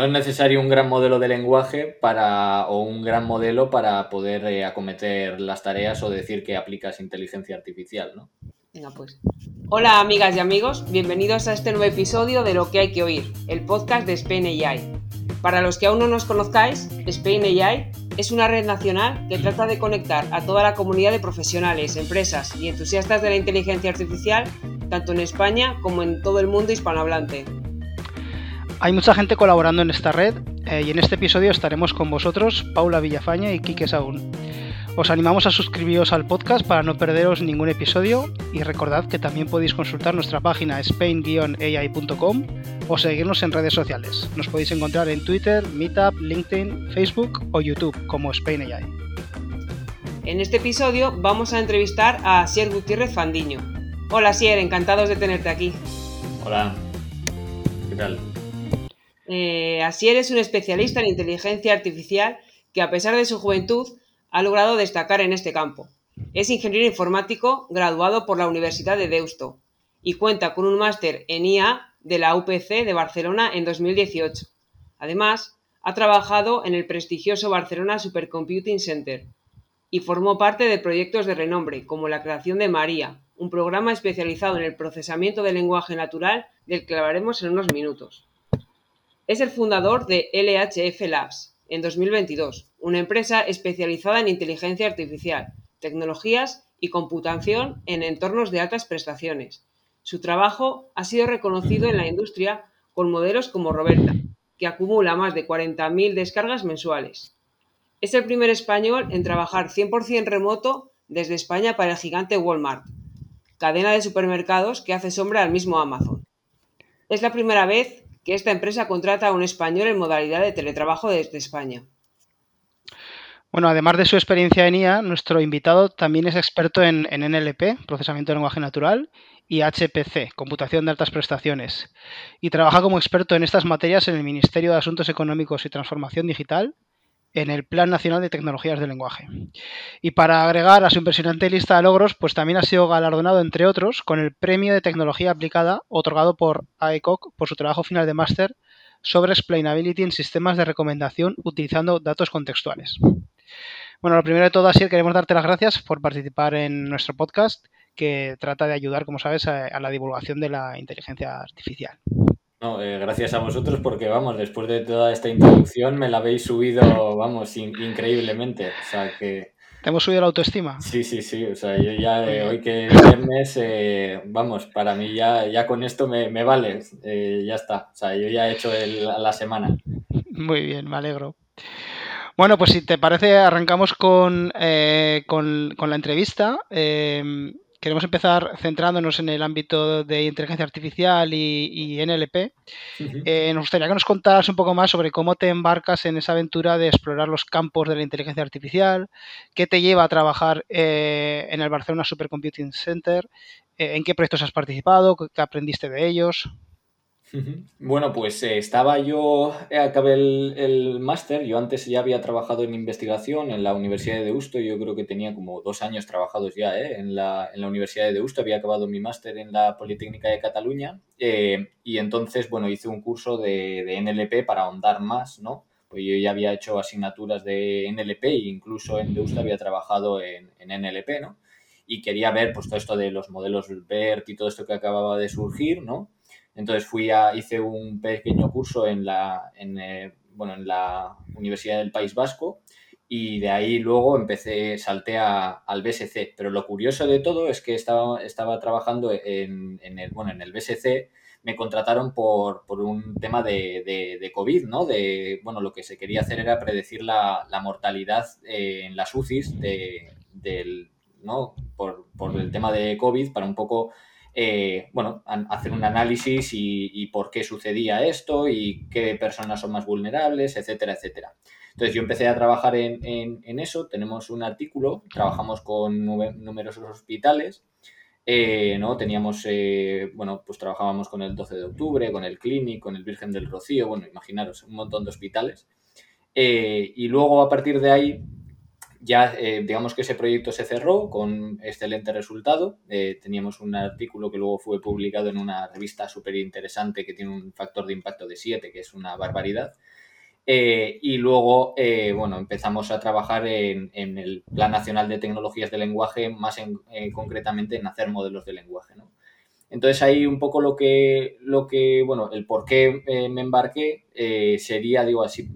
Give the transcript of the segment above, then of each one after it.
no es necesario un gran modelo de lenguaje para, o un gran modelo para poder eh, acometer las tareas o decir que aplicas inteligencia artificial, ¿no? Venga, pues. Hola amigas y amigos, bienvenidos a este nuevo episodio de Lo que hay que oír, el podcast de Spain AI. Para los que aún no nos conozcáis, Spain AI es una red nacional que trata de conectar a toda la comunidad de profesionales, empresas y entusiastas de la inteligencia artificial, tanto en España como en todo el mundo hispanohablante. Hay mucha gente colaborando en esta red eh, y en este episodio estaremos con vosotros, Paula Villafaña y Quique Saúl. Os animamos a suscribiros al podcast para no perderos ningún episodio y recordad que también podéis consultar nuestra página spain-ai.com o seguirnos en redes sociales. Nos podéis encontrar en Twitter, Meetup, LinkedIn, Facebook o YouTube como Spain AI. En este episodio vamos a entrevistar a Sier Gutiérrez Fandiño. Hola Sier, encantados de tenerte aquí. Hola, ¿qué tal? Eh, Asier es un especialista en inteligencia artificial que a pesar de su juventud ha logrado destacar en este campo. Es ingeniero informático graduado por la Universidad de Deusto y cuenta con un máster en IA de la UPC de Barcelona en 2018. Además, ha trabajado en el prestigioso Barcelona Supercomputing Center y formó parte de proyectos de renombre como la creación de María, un programa especializado en el procesamiento del lenguaje natural del que hablaremos en unos minutos. Es el fundador de LHF Labs en 2022, una empresa especializada en inteligencia artificial, tecnologías y computación en entornos de altas prestaciones. Su trabajo ha sido reconocido en la industria con modelos como Roberta, que acumula más de 40.000 descargas mensuales. Es el primer español en trabajar 100% remoto desde España para el gigante Walmart, cadena de supermercados que hace sombra al mismo Amazon. Es la primera vez que esta empresa contrata a un español en modalidad de teletrabajo desde España. Bueno, además de su experiencia en IA, nuestro invitado también es experto en, NLP, procesamiento de lenguaje natural, y HPC, computación de altas prestaciones, y trabaja como experto en estas materias en el Ministerio de Asuntos Económicos y Transformación Digital en el Plan Nacional de Tecnologías del Lenguaje. Y para agregar a su impresionante lista de logros, pues también ha sido galardonado, entre otros, con el Premio de Tecnología Aplicada otorgado por AECOC por su trabajo final de máster sobre explainability en sistemas de recomendación utilizando datos contextuales. Bueno, lo primero de todo, así queremos darte las gracias por participar en nuestro podcast que trata de ayudar, como sabes, a la divulgación de la inteligencia artificial. No, eh, gracias a vosotros porque, vamos, después de toda esta introducción me la habéis subido, vamos, increíblemente. O sea que... ¿Te hemos subido la autoestima? Sí, sí, sí. O sea, yo ya eh, hoy que es viernes, eh, vamos, para mí ya, ya con esto me, me vale. ya está. O sea, yo ya he hecho la semana. Muy bien, me alegro. Bueno, pues si te parece, arrancamos con, con, con la entrevista queremos empezar centrándonos en el ámbito de inteligencia artificial y, NLP. Eh, nos gustaría que nos contaras un poco más sobre cómo te embarcas en esa aventura de explorar los campos de la inteligencia artificial, qué te lleva a trabajar eh, en el Barcelona Supercomputing Center, eh, en qué proyectos has participado, qué aprendiste de ellos. Bueno, pues eh, estaba yo, eh, acabé el, máster, yo antes ya había trabajado en investigación en la Universidad de Deusto, yo creo que tenía como dos años trabajados ya eh, en, la, en, la, Universidad de Deusto, había acabado mi máster en la Politécnica de Cataluña y entonces, bueno, hice un curso de, de, NLP para ahondar más, ¿no? Pues yo ya había hecho asignaturas de NLP e incluso en Deusto había trabajado en, en NLP, ¿no? Y quería ver pues todo esto de los modelos BERT y todo esto que acababa de surgir, ¿no? Entonces fui a, hice un pequeño curso en la, en, eh, bueno, en la Universidad del País Vasco y de ahí luego empecé, salté al BSC. Pero lo curioso de todo es que estaba, estaba trabajando en, en, el, bueno, en el BSC, me contrataron por, por un tema de, de, COVID, ¿no? De, bueno, lo que se quería hacer era predecir la, la mortalidad eh, en las UCIs de, del, ¿no? Por, por el tema de COVID para un poco eh, bueno, hacer un análisis y, por qué sucedía esto y qué personas son más vulnerables, etcétera, etcétera. Entonces yo empecé a trabajar en, eso, tenemos un artículo, trabajamos con numerosos hospitales, eh, ¿no? Teníamos, eh, bueno, pues trabajábamos con el 12 de octubre, con el Clinic, con el Virgen del Rocío, bueno, imaginaros, un montón de hospitales. y luego a partir de ahí ya digamos que ese proyecto se cerró con excelente resultado. teníamos un artículo que luego fue publicado en una revista súper interesante que tiene un factor de impacto de 7, que es una barbaridad. y luego, bueno, empezamos a trabajar en, el Plan Nacional de Tecnologías de Lenguaje, más concretamente en hacer modelos de lenguaje. ¿no? Entonces ahí un poco lo que, lo que bueno, el por qué eh, me embarqué eh, sería, digo, así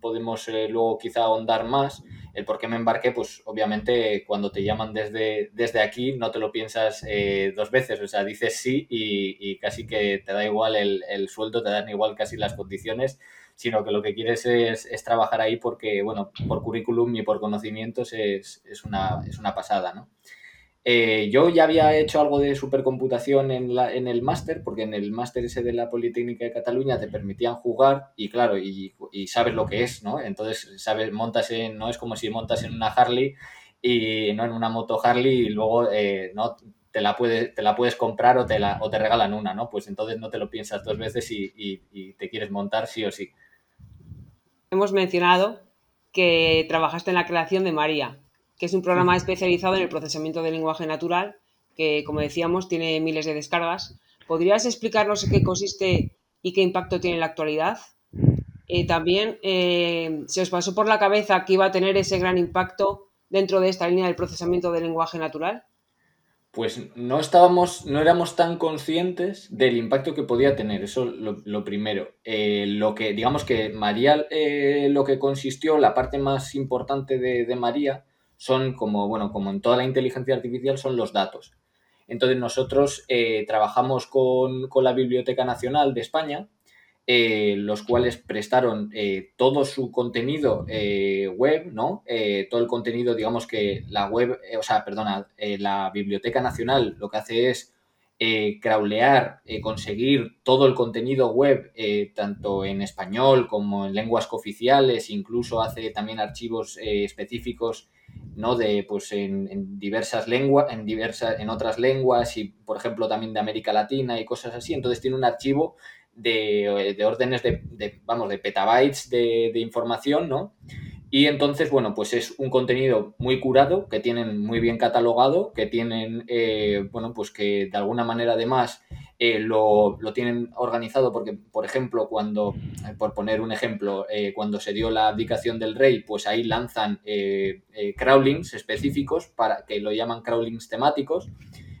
podemos eh, luego quizá ahondar más. El por qué me embarqué, pues obviamente cuando te llaman desde, desde aquí no te lo piensas dos veces, o sea, dices sí y, casi que te da igual el, el, sueldo, te dan igual casi las condiciones, sino que lo que quieres es, es trabajar ahí porque, bueno, por currículum y por conocimientos es, es, una, es una pasada, ¿no? Eh, yo ya había hecho algo de supercomputación en, la, en el máster, porque en el máster ese de la Politécnica de Cataluña te permitían jugar y claro, y, sabes lo que es, ¿no? Entonces, sabes, montas en, no es como si montas en una Harley y no en una moto Harley y luego eh, no te la, puedes, te la puedes comprar o te, la, o te regalan una, ¿no? Pues entonces no te lo piensas dos veces y, y te quieres montar sí o sí. Hemos mencionado que trabajaste en la creación de María, que es un programa especializado en el procesamiento del lenguaje natural, que, como decíamos, tiene miles de descargas. ¿Podrías explicarnos en qué consiste y qué impacto tiene en la actualidad? Eh, también, eh, ¿se os pasó por la cabeza que iba a tener ese gran impacto dentro de esta línea del procesamiento del lenguaje natural? Pues no estábamos, no éramos tan conscientes del impacto que podía tener, eso lo, lo primero. Eh, lo que, digamos que María, lo que consistió, la parte más importante de, de María, son como, bueno, como en toda la inteligencia artificial, son los datos. Entonces nosotros eh, trabajamos con, la Biblioteca Nacional de España, eh, los cuales prestaron eh, todo su contenido web, ¿no? todo el contenido, digamos que la web, o sea, perdona, la Biblioteca Nacional lo que hace es crawlear, conseguir todo el contenido web, tanto en español como en lenguas cooficiales, incluso hace también archivos específicos ¿no? De, pues, en, diversas lenguas, en, diversas, en otras lenguas y, por ejemplo, también de América Latina y cosas así. Entonces tiene un archivo de, órdenes de, vamos, de petabytes de, de, información, ¿no? Y entonces, bueno, pues es un contenido muy curado, que tienen muy bien catalogado, que tienen, eh, bueno, pues que de alguna manera además eh, lo, tienen organizado porque, por ejemplo, cuando, eh, por poner un ejemplo, cuando se dio la abdicación del rey, pues ahí lanzan crawlings específicos para que lo llaman crawlings temáticos.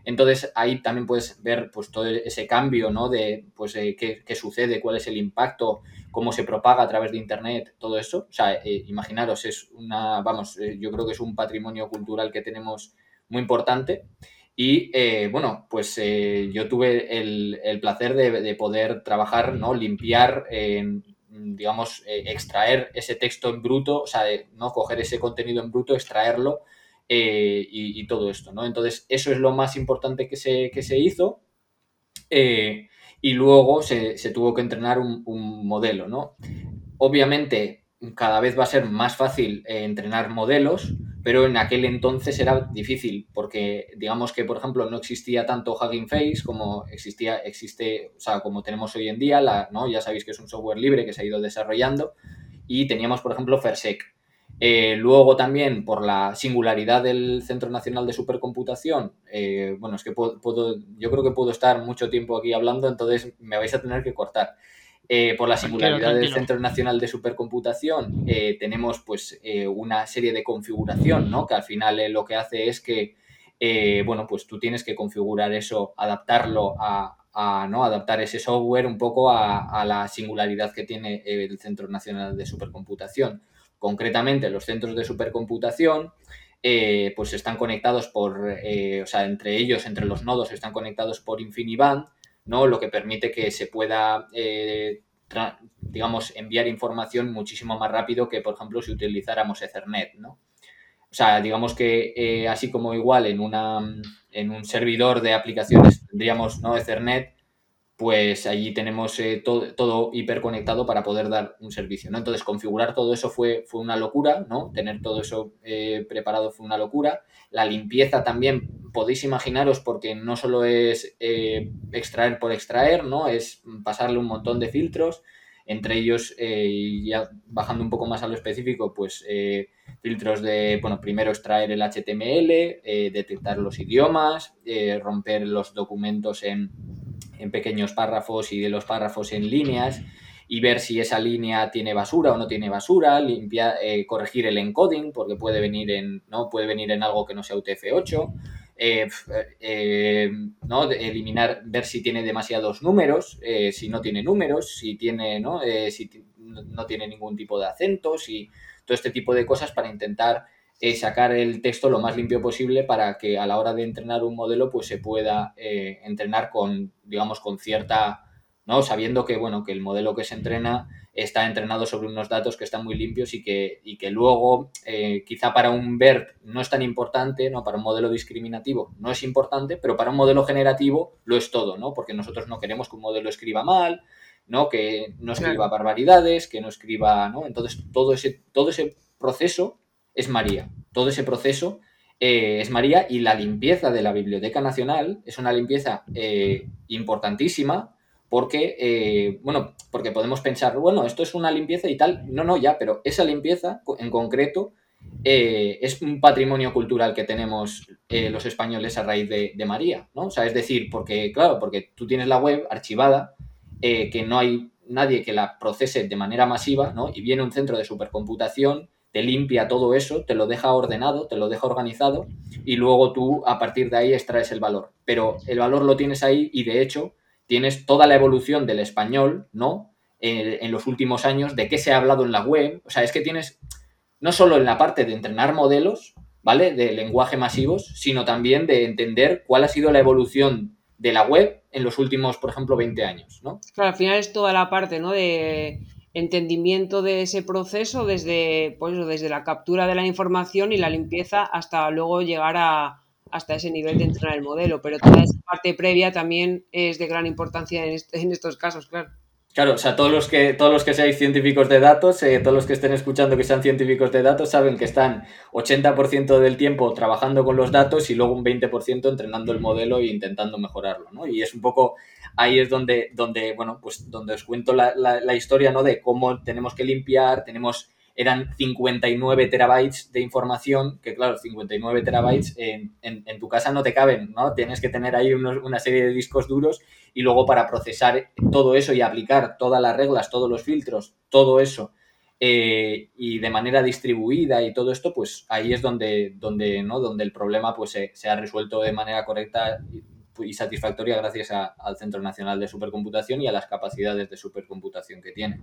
Entonces ahí también puedes ver pues todo ese cambio, ¿no? De pues qué, qué, sucede, cuál es el impacto cómo se propaga a través de Internet, todo eso. O sea, eh, imaginaros, es una, vamos, eh, yo creo que es un patrimonio cultural que tenemos muy importante. Y eh, bueno, pues yo tuve el, placer de, poder trabajar, ¿no? Limpiar, digamos, extraer ese texto en bruto, o sea, no coger ese contenido en bruto, extraerlo y, todo esto, ¿no? Entonces, eso es lo más importante que se, que se hizo y luego se, tuvo que entrenar un, modelo, ¿no? Obviamente, cada vez va a ser más fácil eh, entrenar modelos, pero en aquel entonces era difícil, porque digamos que, por ejemplo, no existía tanto Hugging Face como existía, existe, o sea, como tenemos hoy en día, la, ¿no? Ya sabéis que es un software libre que se ha ido desarrollando, y teníamos, por ejemplo, Fersec, eh, luego también por la singularidad del Centro Nacional de Supercomputación, eh, bueno, es que puedo, yo creo que puedo estar mucho tiempo aquí hablando, entonces me vais a tener que cortar. Eh, por la singularidad del Centro Nacional de Supercomputación tenemos pues una serie de configuración, ¿no? Que al final lo que hace es que, bueno, pues tú tienes que configurar eso, adaptarlo a, ¿no? adaptar ese software un poco a, a la singularidad que tiene el Centro Nacional de Supercomputación concretamente los centros de supercomputación, eh, pues están conectados por, eh, o sea, entre ellos, entre los nodos, están conectados por InfiniBand, ¿no? Lo que permite que se pueda, eh, digamos, enviar información muchísimo más rápido que, por ejemplo, si utilizáramos Ethernet, ¿no? O sea, digamos que así como igual en, una, en un servidor de aplicaciones tendríamos ¿no? Ethernet, pues allí tenemos eh, todo, hiperconectado para poder dar un servicio, ¿no? Entonces, configurar todo eso fue, fue una locura, ¿no? Tener todo eso eh, preparado fue una locura. La limpieza también, podéis imaginaros, porque no solo es eh, extraer por extraer, ¿no? Es pasarle un montón de filtros, entre ellos, y ya bajando un poco más a lo específico, pues filtros de, bueno, primero extraer el HTML, eh, detectar los idiomas, eh, romper los documentos en, en, pequeños párrafos y de los párrafos en líneas y ver si esa línea tiene basura o no tiene basura, limpiar, eh, corregir el encoding porque puede venir en, ¿no? puede venir en algo que no sea UTF-8. ¿No? eliminar, ver si tiene demasiados números, si no tiene números, si tiene, ¿no? si no tiene ningún tipo de acento, si todo este tipo de cosas para intentar eh, sacar el texto lo más limpio posible para que a la hora de entrenar un modelo pues se pueda eh, entrenar con, digamos, con cierta, ¿no? Sabiendo que, bueno, que el modelo que se entrena está entrenado sobre unos datos que están muy limpios y que, y que luego eh, quizá para un BERT no es tan importante, ¿no? Para un modelo discriminativo no es importante, pero para un modelo generativo lo es todo, ¿no? Porque nosotros no queremos que un modelo escriba mal, ¿no? Que no escriba barbaridades, que no escriba, ¿no? Entonces, todo ese, todo ese proceso es María. Todo ese proceso eh, es María y la limpieza de la Biblioteca Nacional es una limpieza eh, importantísima porque, eh, bueno, porque podemos pensar, bueno, esto es una limpieza y tal. No, no, ya, pero esa limpieza en concreto es un patrimonio cultural que tenemos los españoles a raíz de, de, María, ¿no? O sea, es decir, porque, claro, porque tú tienes la web archivada eh, que no hay nadie que la procese de manera masiva, ¿no? Y viene un centro de supercomputación, te limpia todo eso, te lo deja ordenado, te lo deja organizado y luego tú a partir de ahí extraes el valor. Pero el valor lo tienes ahí y de hecho tienes toda la evolución del español, ¿no? en los últimos años, de qué se ha hablado en la web. O sea, es que tienes no solo en la parte de entrenar modelos, ¿vale? De lenguaje masivos, sino también de entender cuál ha sido la evolución de la web en los últimos, por ejemplo, 20 años, ¿no? Claro, al final es toda la parte, ¿no? De entendimiento de ese proceso desde, pues, desde la captura de la información y la limpieza hasta luego llegar a, hasta ese nivel de entrenar el modelo. Pero toda esa parte previa también es de gran importancia en, en estos casos, claro. Claro, o sea, todos los que, todos los que seáis científicos de datos, eh, todos los que estén escuchando que sean científicos de datos, saben que están 80% del tiempo trabajando con los datos y luego un 20% entrenando el modelo e intentando mejorarlo, ¿no? Y es un poco, ahí es donde, donde bueno, pues donde os cuento la, la, la historia, ¿no? De cómo tenemos que limpiar, tenemos eran 59 terabytes de información, que claro, 59 terabytes en, en, tu casa no te caben, ¿no? Tienes que tener ahí una serie de discos duros y luego para procesar todo eso y aplicar todas las reglas, todos los filtros, todo eso eh, y de manera distribuida y todo esto, pues ahí es donde, donde, ¿no? donde el problema pues, se, ha resuelto de manera correcta y, satisfactoria gracias al Centro Nacional de Supercomputación y a las capacidades de supercomputación que tiene.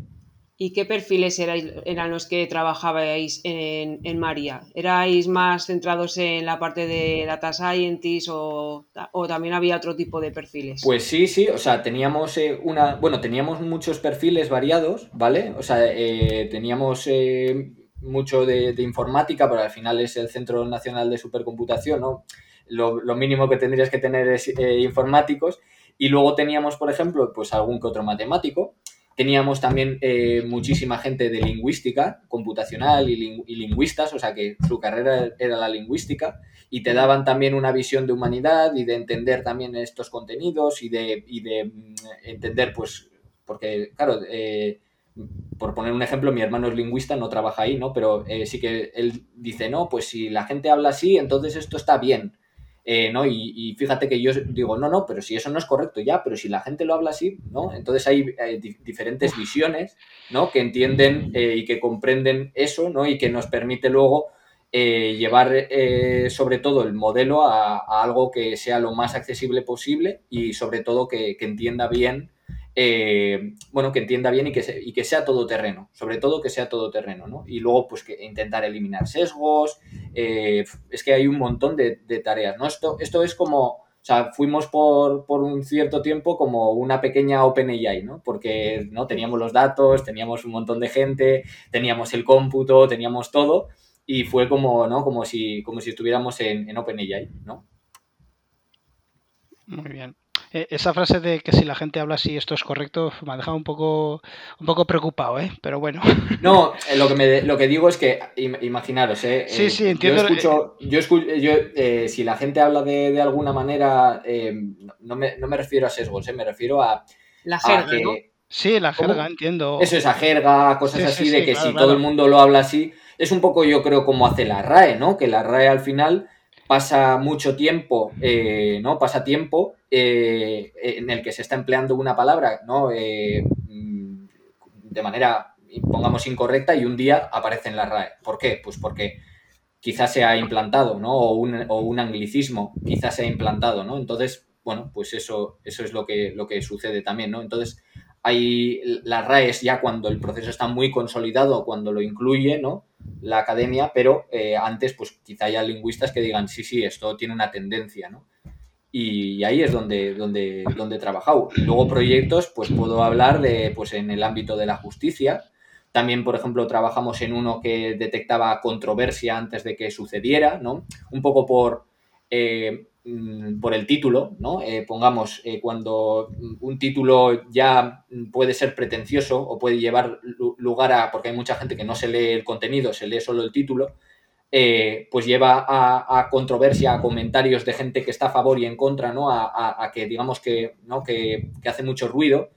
¿Y qué perfiles eran los que trabajabais en, en, María? ¿Erais más centrados en la parte de data scientist o, o, también había otro tipo de perfiles? Pues sí, sí, o sea, teníamos eh, una, bueno, teníamos muchos perfiles variados, ¿vale? O sea, eh, teníamos eh, mucho de, informática, pero al final es el Centro Nacional de Supercomputación, ¿no? Lo, lo mínimo que tendrías que tener es informáticos. Y luego teníamos, por ejemplo, pues algún que otro matemático, Teníamos también eh, muchísima gente de lingüística computacional y, lingüistas, o sea que su carrera era la lingüística, y te daban también una visión de humanidad y de entender también estos contenidos y de, de mm, entender, pues, porque, claro, eh, por poner un ejemplo, mi hermano es lingüista, no trabaja ahí, ¿no? Pero eh, sí que él dice, no, pues si la gente habla así, entonces esto está bien. Eh, ¿no? Y, fíjate que yo digo, no, no, pero si eso no es correcto ya, pero si la gente lo habla así, ¿no? Entonces hay, diferentes visiones, ¿no? Que entienden eh, y que comprenden eso, ¿no? Y que nos permite luego eh, llevar sobre todo el modelo a, algo que sea lo más accesible posible y sobre todo que, que entienda bien eh, bueno, que entienda bien y que, y que sea todoterreno, sobre todo que sea todoterreno, ¿no? Y luego, pues, que intentar eliminar sesgos, eh, es que hay un montón de, tareas, ¿no? Esto, esto es como, o sea, fuimos por, por, un cierto tiempo como una pequeña OpenAI, ¿no? Porque, ¿no? Teníamos los datos, teníamos un montón de gente, teníamos el cómputo, teníamos todo, y fue como, ¿no? Como si, como si estuviéramos en, en OpenAI, ¿no? Muy bien. Eh, esa frase de que si la gente habla así esto es correcto me ha dejado un poco un poco preocupado, ¿eh? Pero bueno. No, eh, lo que me, lo que digo es que imaginaros, ¿eh? Sí, sí, entiendo. Yo escucho, yo escucho yo, si la gente habla de, de alguna manera, no me, no, me, refiero a sesgos, me refiero a, la jerga, ¿no? Sí, la jerga, entiendo. Eso, esa jerga, cosas así, de que si todo el mundo lo habla así, es un poco yo creo como hace la RAE, ¿no? Que la RAE al final pasa mucho tiempo, eh, ¿no? Pasa tiempo eh, en el que se está empleando una palabra, ¿no? Eh, mm, de manera, pongamos, incorrecta y un día aparece en la RAE. ¿Por qué? Pues porque quizás se ha implantado, ¿no? O un, o un anglicismo quizás se ha implantado, ¿no? Entonces, bueno, pues eso, eso es lo que, lo que sucede también, ¿no? Entonces, hay las RAEs ya cuando el proceso está muy consolidado, cuando lo incluye, ¿no? La academia, pero eh, antes, pues quizá haya lingüistas que digan, sí, sí, esto tiene una tendencia, ¿no? Y ahí es donde, donde, donde he trabajado. Luego proyectos, pues puedo hablar de, pues en el ámbito de la justicia. También, por ejemplo, trabajamos en uno que detectaba controversia antes de que sucediera, ¿no? Un poco por eh, por el título, ¿no? Eh, pongamos, eh, cuando un título ya puede ser pretencioso o puede llevar lugar a, porque hay mucha gente que no se lee el contenido, se lee solo el título, eh, pues lleva a, controversia, a comentarios de gente que está a favor y en contra, ¿no? A, que digamos que, ¿no? que, que hace mucho ruido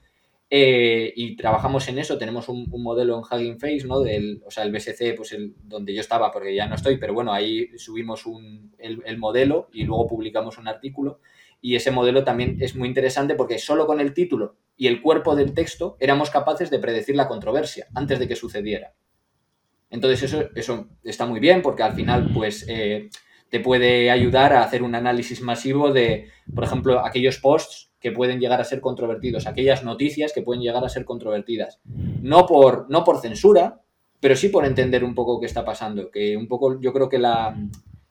eh, y trabajamos en eso, tenemos un, modelo en Hugging Face, ¿no? Del, o sea, el BSC, pues el, donde yo estaba, porque ya no estoy, pero bueno, ahí subimos un, el, modelo y luego publicamos un artículo. Y ese modelo también es muy interesante porque solo con el título y el cuerpo del texto éramos capaces de predecir la controversia antes de que sucediera. Entonces eso, eso está muy bien porque al final, pues... Eh, te puede ayudar a hacer un análisis masivo de, por ejemplo, aquellos posts que pueden llegar a ser controvertidos, aquellas noticias que pueden llegar a ser controvertidas. No por, no por censura, pero sí por entender un poco qué está pasando, que un poco yo creo que la,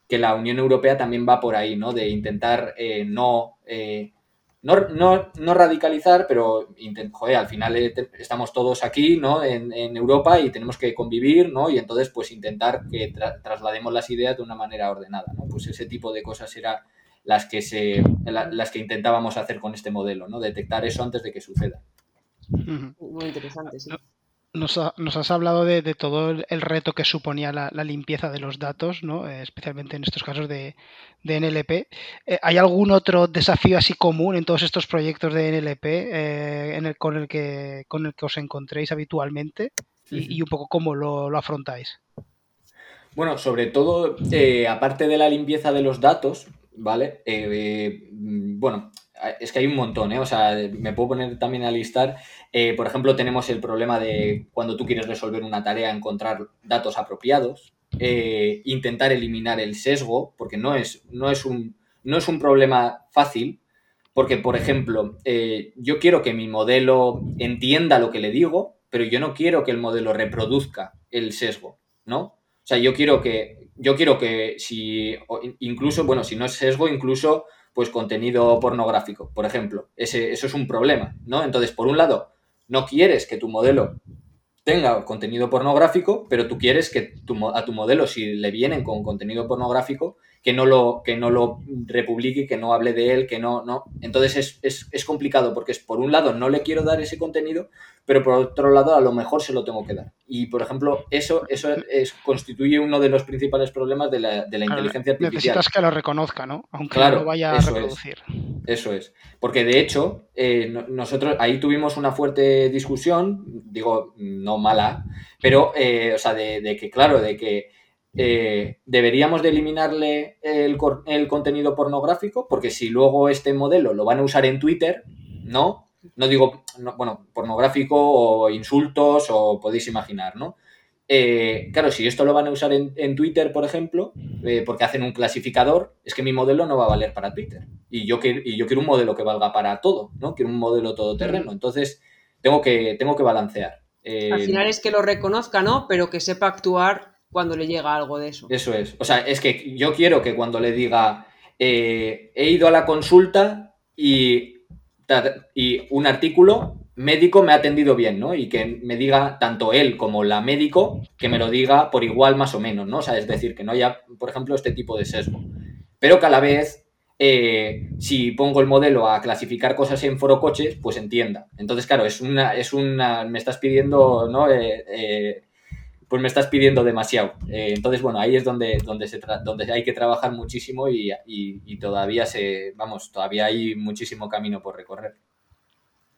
que la Unión Europea también va por ahí, ¿no? De intentar eh, no, eh, no, no, radicalizar, pero al final eh, estamos todos aquí, ¿no? En, Europa y tenemos que convivir, ¿no? Y entonces, pues intentar que traslademos las ideas de una manera ordenada, ¿no? Pues ese tipo de cosas era las que, se, las que intentábamos hacer con este modelo, ¿no? Detectar eso antes de que suceda. Muy interesante, sí. Nos, has hablado de, todo el, reto que suponía la, limpieza de los datos, ¿no? Eh, especialmente en estos casos de, NLP. Eh, ¿Hay algún otro desafío así común en todos estos proyectos de NLP eh, en el, con, el que, con el que os encontréis habitualmente y, un poco cómo lo, lo afrontáis? Bueno, sobre todo, aparte de la limpieza de los datos, ¿vale? Eh, mm, bueno, es que hay un montón, ¿eh? O sea, me puedo poner también a listar. Eh, por ejemplo, tenemos el problema de cuando tú quieres resolver una tarea, encontrar datos apropiados, eh, intentar eliminar el sesgo, porque no es, no es, un, no es un problema fácil, porque, por ejemplo, yo quiero que mi modelo entienda lo que le digo, pero yo no quiero que el modelo reproduzca el sesgo, ¿no? O sea, yo quiero que yo quiero que si, incluso, bueno, si no es sesgo, incluso pues contenido pornográfico, por ejemplo. Ese, eso es un problema, ¿no? Entonces, por un lado, no quieres que tu modelo tenga contenido pornográfico, pero tú quieres que tu, a tu modelo, si le vienen con contenido pornográfico, que no lo, que no lo republique, que no hable de él, que no, no. Entonces es, complicado porque es, por un lado no le quiero dar ese contenido, pero por otro lado a lo mejor se lo tengo que dar. Y por ejemplo, eso, eso es, constituye uno de los principales problemas de la, de la inteligencia artificial. Necesitas que lo reconozca, ¿no? Aunque no lo vaya a reproducir. eso es. Porque de hecho, eh, nosotros ahí tuvimos una fuerte discusión, digo, no mala, pero, eh, o sea, de, de que, claro, de que eh, deberíamos de eliminarle el, contenido pornográfico, porque si luego este modelo lo van a usar en Twitter, ¿no? No digo, bueno, pornográfico o insultos o podéis imaginar, ¿no? Eh, claro, si esto lo van a usar en, Twitter, por ejemplo, eh, porque hacen un clasificador, es que mi modelo no va a valer para Twitter. Y yo, quiero, y yo quiero un modelo que valga para todo, ¿no? Quiero un modelo todoterreno. Entonces, tengo que, tengo que balancear. Al final es que lo reconozca, ¿no? Pero que sepa actuar cuando le llega algo de eso. Eso es. O sea, es que yo quiero que cuando le diga, eh, he ido a la consulta y, y un artículo médico me ha atendido bien, ¿no? Y que me diga tanto él como la médico que me lo diga por igual más o menos, ¿no? O sea, es decir, que no haya, por ejemplo, este tipo de sesgo. Pero que a la vez, eh, si pongo el modelo a clasificar cosas en forocoches, pues entienda. Entonces, claro, es una, es una, me estás pidiendo, ¿no? Eh, pues me estás pidiendo demasiado. Eh, entonces, bueno, ahí es donde, donde, se donde hay que trabajar muchísimo y, todavía se, vamos, todavía hay muchísimo camino por recorrer.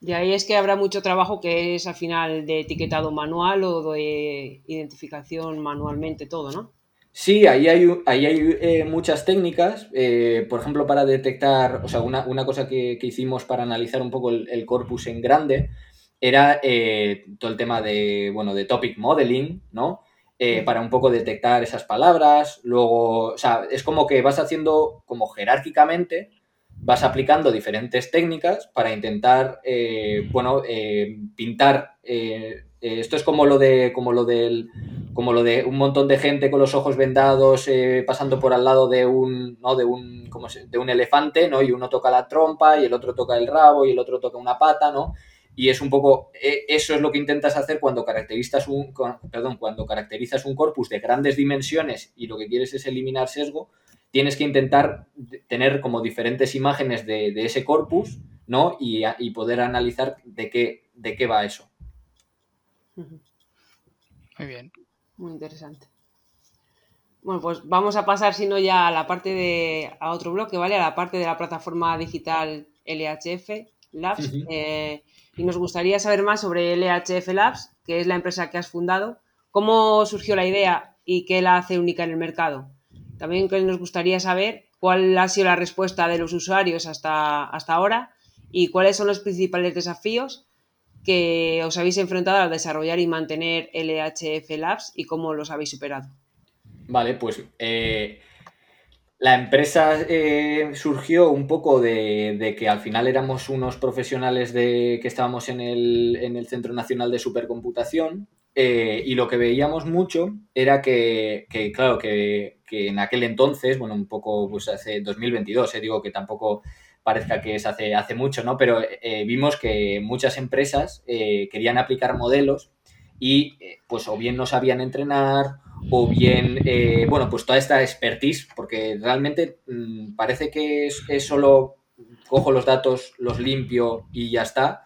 De ahí es que habrá mucho trabajo que es al final de etiquetado manual o de identificación manualmente todo, ¿no? Sí, ahí hay, ahí hay eh, muchas técnicas, eh, por ejemplo, para detectar, o sea, una, cosa que, hicimos para analizar un poco el, corpus en grande era eh, todo el tema de, bueno, de topic modeling, ¿no? para un poco detectar esas palabras, luego, o sea, es como que vas haciendo como jerárquicamente, vas aplicando diferentes técnicas para intentar, bueno, pintar, esto es como lo de, como lo del como lo de un montón de gente con los ojos vendados eh, pasando por al lado de un, ¿no? de, un, como de un elefante, ¿no? Y uno toca la trompa y el otro toca el rabo y el otro toca una pata, ¿no? Y es un poco, e, eso es lo que intentas hacer cuando caracterizas un, perdón, cuando caracterizas un corpus de grandes dimensiones y lo que quieres es eliminar sesgo, tienes que intentar tener como diferentes imágenes de, ese corpus, ¿no? Y, y, poder analizar de qué, de qué va eso. Muy bien. Muy interesante. Bueno, pues vamos a pasar, si no, ya a la parte de. a otro bloque, ¿vale? A la parte de la plataforma digital LHF Labs. Eh, y nos gustaría saber más sobre LHF Labs, que es la empresa que has fundado. ¿Cómo surgió la idea y qué la hace única en el mercado? También nos gustaría saber cuál ha sido la respuesta de los usuarios hasta, hasta ahora y cuáles son los principales desafíos que os habéis enfrentado al desarrollar y mantener LHF Labs y cómo los habéis superado. Vale, pues eh, la empresa eh, surgió un poco de, que al final éramos unos profesionales de, que estábamos en el, Centro Nacional de Supercomputación eh, y lo que veíamos mucho era que, claro, que, que, en aquel entonces, bueno, un poco pues hace 2022, digo que tampoco parezca que es hace, hace mucho, ¿no? Pero eh, vimos que muchas empresas eh, querían aplicar modelos y eh, pues o bien no sabían entrenar o bien, bueno, pues toda esta expertise, porque realmente mm, parece que es, es, solo cojo los datos, los limpio y ya está,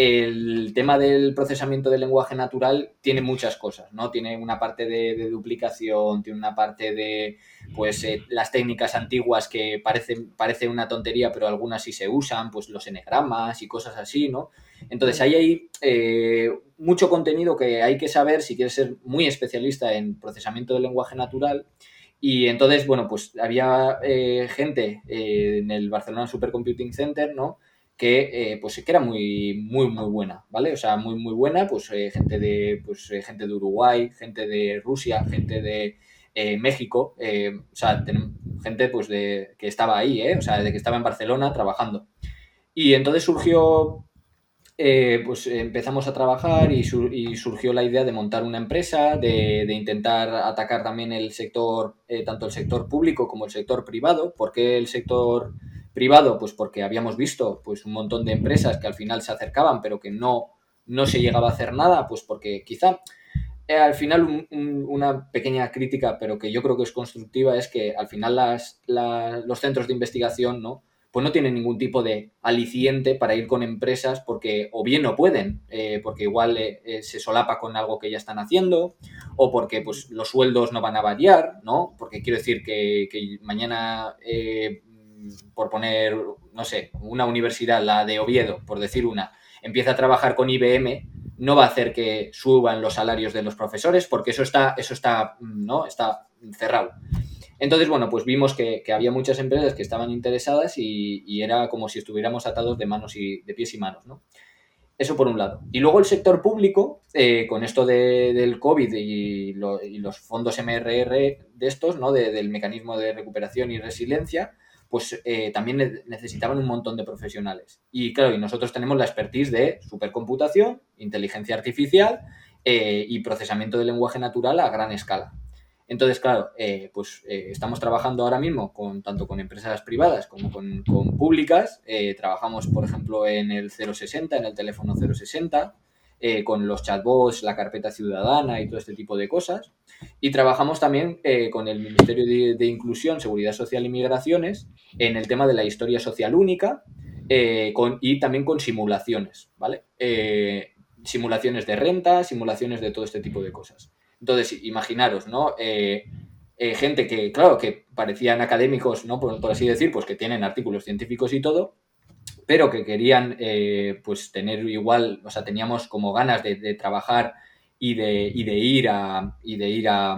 el tema del procesamiento del lenguaje natural tiene muchas cosas, ¿no? Tiene una parte de, duplicación, tiene una parte de, pues, eh, las técnicas antiguas que parecen parece una tontería, pero algunas sí se usan, pues los enegramas y cosas así, ¿no? Entonces ahí hay eh, mucho contenido que hay que saber si quieres ser muy especialista en procesamiento del lenguaje natural. Y entonces, bueno, pues había eh, gente en el Barcelona Supercomputing Center, ¿no? que eh, pues que era muy muy muy buena vale o sea muy muy buena pues eh, gente de pues eh, gente de Uruguay gente de Rusia gente de México o sea gente pues de que estaba ahí o sea de que estaba en Barcelona trabajando y entonces surgió pues empezamos a trabajar y, surgió la idea de montar una empresa de, intentar atacar también el sector tanto el sector público como el sector privado porque el sector Privado, pues porque habíamos visto pues un montón de empresas que al final se acercaban, pero que no, no se llegaba a hacer nada, pues porque quizá eh, al final una pequeña crítica, pero que yo creo que es constructiva, es que al final los centros de investigación, ¿no? Pues no tienen ningún tipo de aliciente para ir con empresas porque o bien no pueden, eh, porque igual eh, se solapa con algo que ya están haciendo, o porque pues, los sueldos no van a variar, ¿no? Porque quiero decir que, que mañana por poner, no sé, una universidad, la de Oviedo, por decir una, empieza a trabajar con IBM, no va a hacer que suban los salarios de los profesores porque eso está, eso está, ¿no? está cerrado. Entonces, bueno, pues vimos que, había muchas empresas que estaban interesadas y, era como si estuviéramos atados de manos y de pies y manos, ¿no? Eso por un lado. Y luego el sector público, eh, con esto del COVID y, los fondos MRR de estos, ¿no? del mecanismo de recuperación y resiliencia, pues eh, también necesitaban un montón de profesionales. Y claro, y nosotros tenemos la expertise de supercomputación, inteligencia artificial eh, y procesamiento de lenguaje natural a gran escala. Entonces, claro, eh, pues estamos trabajando ahora mismo con, tanto con empresas privadas como con, públicas. trabajamos, por ejemplo, en el 060, en el teléfono 060. Eh, con los chatbots, la carpeta ciudadana y todo este tipo de cosas. Y trabajamos también eh, con el Ministerio de, Inclusión, Seguridad Social y Migraciones en el tema de la historia social única eh, y también con simulaciones, ¿vale? simulaciones de renta, simulaciones de todo este tipo de cosas. Entonces, imaginaros, ¿no? gente que, claro, que parecían académicos, ¿no? Por, así decir, pues que tienen artículos científicos y todo, pero que querían eh, pues tener igual, o sea, teníamos como ganas de, trabajar y de, de, ir, a, y de ir a,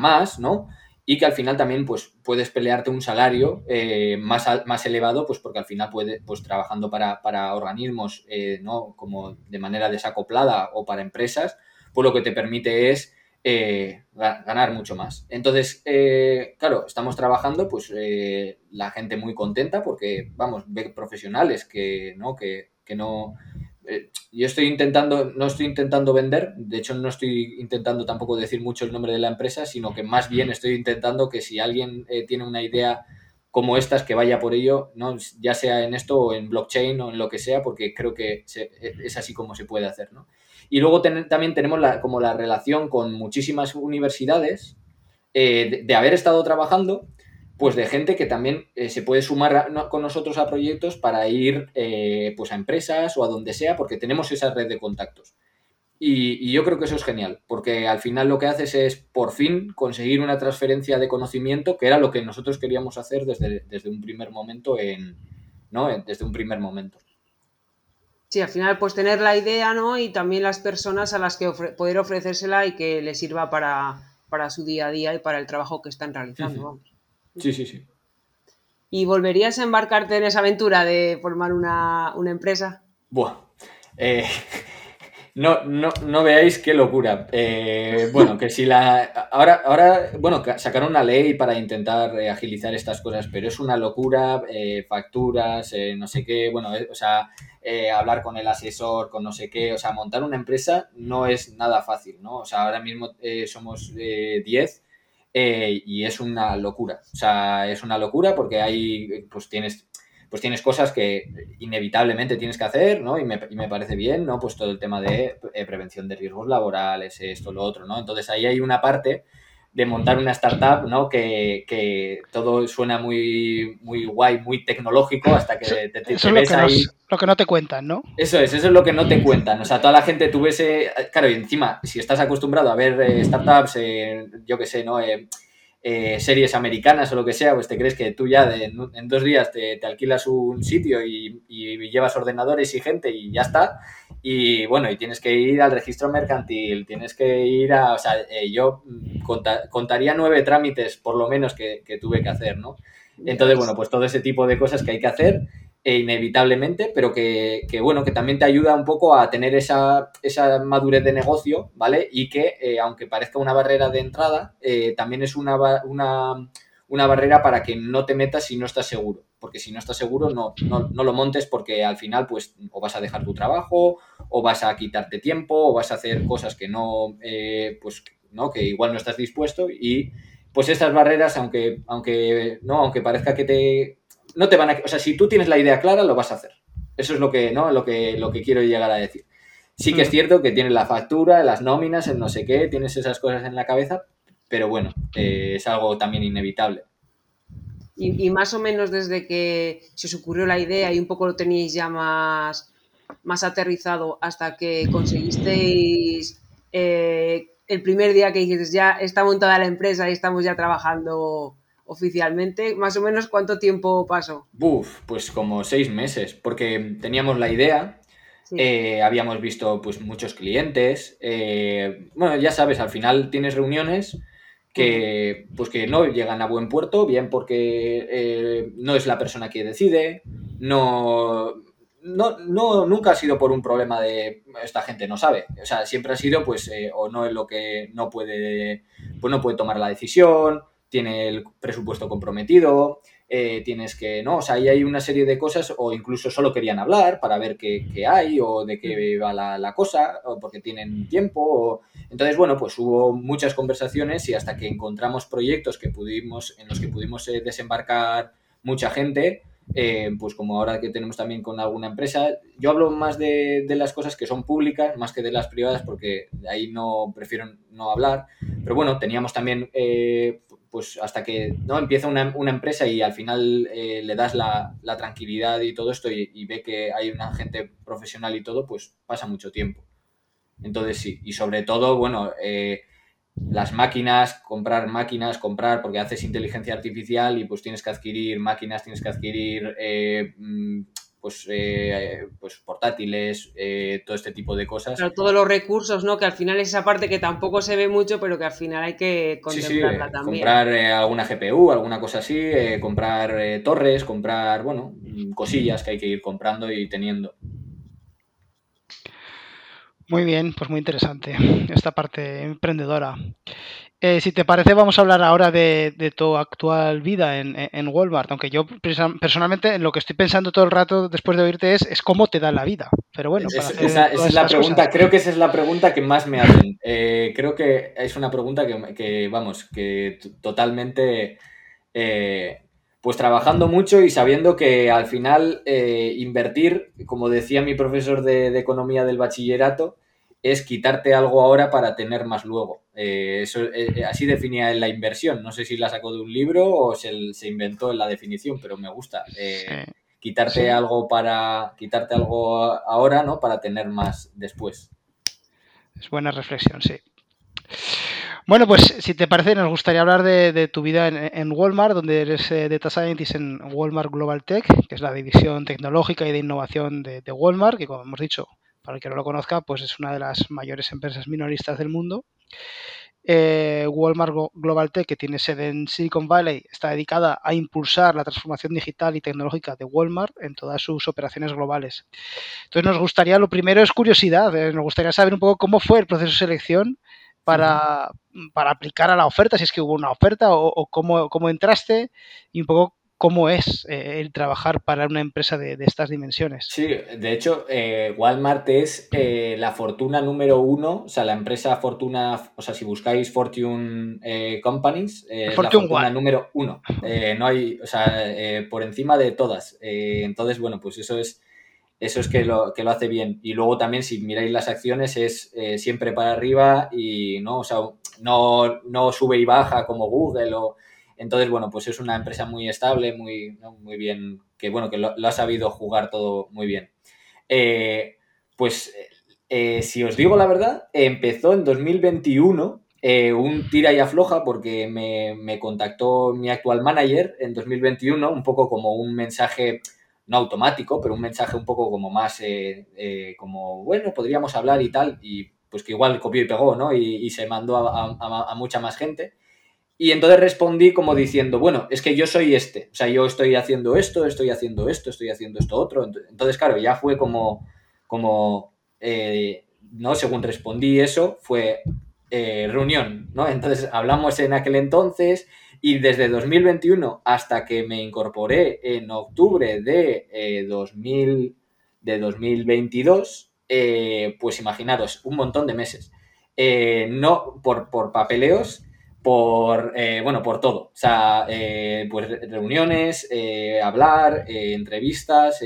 más, ¿no? Y que al final también pues puedes pelearte un salario eh, más, más elevado, pues porque al final puedes, pues trabajando para, organismos, eh, ¿no? Como de manera desacoplada o para empresas, pues lo que te permite es eh, ganar mucho más. Entonces, eh, claro, estamos trabajando, pues eh, la gente muy contenta porque, vamos, ve profesionales que no, que, no. yo estoy intentando, no estoy intentando vender, de hecho no estoy intentando tampoco decir mucho el nombre de la empresa, sino que más bien estoy intentando que si alguien tiene una idea como estas, que vaya por ello, ¿no? ya sea en esto o en blockchain o en lo que sea, porque creo que es así como se puede hacer. ¿no? Y luego también tenemos la, como la relación con muchísimas universidades eh, de, haber estado trabajando, pues de gente que también eh, se puede sumar con nosotros a proyectos para ir eh, pues a empresas o a donde sea, porque tenemos esa red de contactos. Y, yo creo que eso es genial, porque al final lo que haces es por fin conseguir una transferencia de conocimiento, que era lo que nosotros queríamos hacer desde, desde un primer momento en, ¿no? Desde un primer momento. Sí, al final pues tener la idea, ¿no? Y también las personas a las que poder ofrecérsela y que les sirva para, su día a día y para el trabajo que están realizando. Sí, sí, sí. ¿Y volverías a embarcarte en esa aventura de formar una, empresa? Buah. Eh, no, no, no veáis qué locura. Eh, bueno, que si la. Ahora, ahora, bueno, sacaron una ley para intentar eh, agilizar estas cosas, pero es una locura, eh, facturas, no sé qué, bueno, o sea, hablar con el asesor, con no sé qué, o sea, montar una empresa no es nada fácil, ¿no? O sea, ahora mismo somos 10 y es una locura. O sea, es una locura porque hay, pues tienes pues tienes cosas que inevitablemente tienes que hacer, ¿no? Y me, parece bien, ¿no? Pues todo el tema de eh, prevención de riesgos laborales, esto, lo otro, ¿no? Entonces ahí hay una parte de montar una startup, ¿no? Que, todo suena muy, muy guay, muy tecnológico, hasta que te, te, eso ves es lo que ahí. lo que no te cuentan, ¿no? Eso es, eso es lo que no te cuentan. O sea, toda la gente tú ves, eh, claro, y encima, si estás acostumbrado a ver eh, startups, yo qué sé, ¿no? Eh, series americanas o lo que sea, pues te crees que tú ya en dos días te, alquilas un sitio y, llevas ordenadores y gente y ya está. Y bueno, y tienes que ir al registro mercantil, tienes que ir a, o sea, eh, yo contaría nueve trámites por lo menos que, que tuve que hacer, ¿no? Entonces, bueno, pues todo ese tipo de cosas que hay que hacer e inevitablemente, pero que, bueno, que también te ayuda un poco a tener esa, esa madurez de negocio, ¿vale? Y que, eh, aunque parezca una barrera de entrada, eh, también es una, una, una, barrera para que no te metas si no estás seguro. Porque si no estás seguro, no, no, no, lo montes porque al final, pues, o vas a dejar tu trabajo, o vas a quitarte tiempo, o vas a hacer cosas que no, eh, pues, ¿no? Que igual no estás dispuesto y pues estas barreras, aunque, aunque, no, aunque parezca que te, no te van a... O sea, si tú tienes la idea clara, lo vas a hacer. Eso es lo que, ¿no? lo que, lo que quiero llegar a decir. Sí que es mm. cierto que tienes la factura, las nóminas, el no sé qué, tienes esas cosas en la cabeza, pero bueno, eh, es algo también inevitable. Y, más o menos desde que se os ocurrió la idea y un poco lo teníais ya más, más aterrizado hasta que conseguisteis eh, el primer día que dijiste ya está montada la empresa y estamos ya trabajando oficialmente, más o menos cuánto tiempo pasó. Buf, pues como seis meses, porque teníamos la idea, eh, habíamos visto pues muchos clientes, eh, bueno, ya sabes, al final tienes reuniones que pues que no llegan a buen puerto, bien porque eh, no es la persona que decide, no, no, no, nunca ha sido por un problema de esta gente no sabe. O sea, siempre ha sido, pues, o no es lo que no puede, pues no puede tomar la decisión, tiene el presupuesto comprometido, eh, tienes que, ¿no? O sea, ahí hay una serie de cosas, o incluso solo querían hablar para ver qué, hay, o de qué va la, cosa, o porque tienen tiempo. Entonces, bueno, pues hubo muchas conversaciones y hasta que encontramos proyectos que pudimos, en los que pudimos eh, desembarcar mucha gente, eh, pues como ahora que tenemos también con alguna empresa, yo hablo más de, las cosas que son públicas, más que de las privadas, porque ahí no prefiero no hablar. Pero bueno, teníamos también pues hasta que no empieza una, empresa y al final eh, le das la, tranquilidad y todo esto y, ve que hay una gente profesional y todo, pues pasa mucho tiempo. Entonces sí, y sobre todo, bueno, eh, las máquinas, comprar máquinas, comprar, porque haces inteligencia artificial y pues tienes que adquirir máquinas, tienes que adquirir eh, mm, pues, eh, pues portátiles, eh, todo este tipo de cosas. todos los recursos, ¿no? Que al final es esa parte que tampoco se ve mucho, pero que al final hay que contemplarla sí, también. Comprar alguna GPU, alguna cosa así, comprar torres, comprar, bueno, cosillas que hay que ir comprando y teniendo. Muy bien, pues muy interesante esta parte emprendedora. Eh, si te parece, vamos a hablar ahora de, tu actual vida en, Walmart, aunque yo personalmente en lo que estoy pensando todo el rato después de oírte es, cómo te da la vida. Pero bueno, esa, es la pregunta, creo que esa es la pregunta que más me hacen. Eh, creo que es una pregunta que, vamos, que totalmente, eh, pues trabajando mucho y sabiendo que al final invertir, como decía mi profesor de economía del bachillerato, es quitarte algo ahora para tener más luego. Eh, eso, eh, eh, así definía la inversión. No sé si la sacó de un libro o se, inventó en la definición, pero me gusta. Quitarte algo para quitarte algo ahora, ¿no? Para tener más después. Es buena reflexión, sí. Bueno, pues si te parece, nos gustaría hablar de, tu vida en, Walmart, donde eres Data Scientist en Walmart Global Tech, que es la división tecnológica y de innovación de, de Walmart, que como hemos dicho, para el que no lo conozca, pues es una de las mayores empresas minoristas del mundo. Eh, Walmart Global Tech, que tiene sede en Silicon Valley, está dedicada a impulsar la transformación digital y tecnológica de Walmart en todas sus operaciones globales. Entonces nos gustaría, lo primero es curiosidad, eh, nos gustaría saber un poco cómo fue el proceso de selección para, para aplicar a la oferta, si es que hubo una oferta o, o cómo, cómo, entraste y un poco cómo es eh, el trabajar para una empresa de, estas dimensiones. Sí, de hecho, eh, Walmart es eh, la fortuna número uno, o sea, la empresa fortuna, o sea, si buscáis Fortune Companies, es la fortuna número uno. no hay, o sea, por encima de todas. entonces, bueno, pues eso es eso es que lo, que lo hace bien. Y luego también, si miráis las acciones, es siempre para arriba y no, o sea, no, no sube y baja como Google o entonces, bueno, pues es una empresa muy estable, muy, muy bien, que bueno, que lo, ha sabido jugar todo muy bien. Eh, pues eh, si os digo la verdad, empezó en 2021 eh, un tira y afloja porque me, contactó mi actual manager en 2021, un poco como un mensaje, no automático, pero un mensaje un poco como más, como, bueno, podríamos hablar y tal, y pues que igual copió y pegó, ¿no? Y, se mandó a mucha más gente. Y entonces respondí como diciendo, bueno, es que yo soy este, o sea, yo estoy haciendo esto, estoy haciendo esto, estoy haciendo esto otro. Entonces, claro, ya fue como, como eh, ¿no? Según respondí eso, fue eh, reunión, ¿no? Entonces hablamos en aquel entonces y desde 2021 hasta que me incorporé en octubre de, 2000, eh, de 2022, pues imaginaros, un montón de meses. no por, por papeleos, por, eh, bueno, por todo. O sea, eh, pues reuniones, eh, hablar, entrevistas,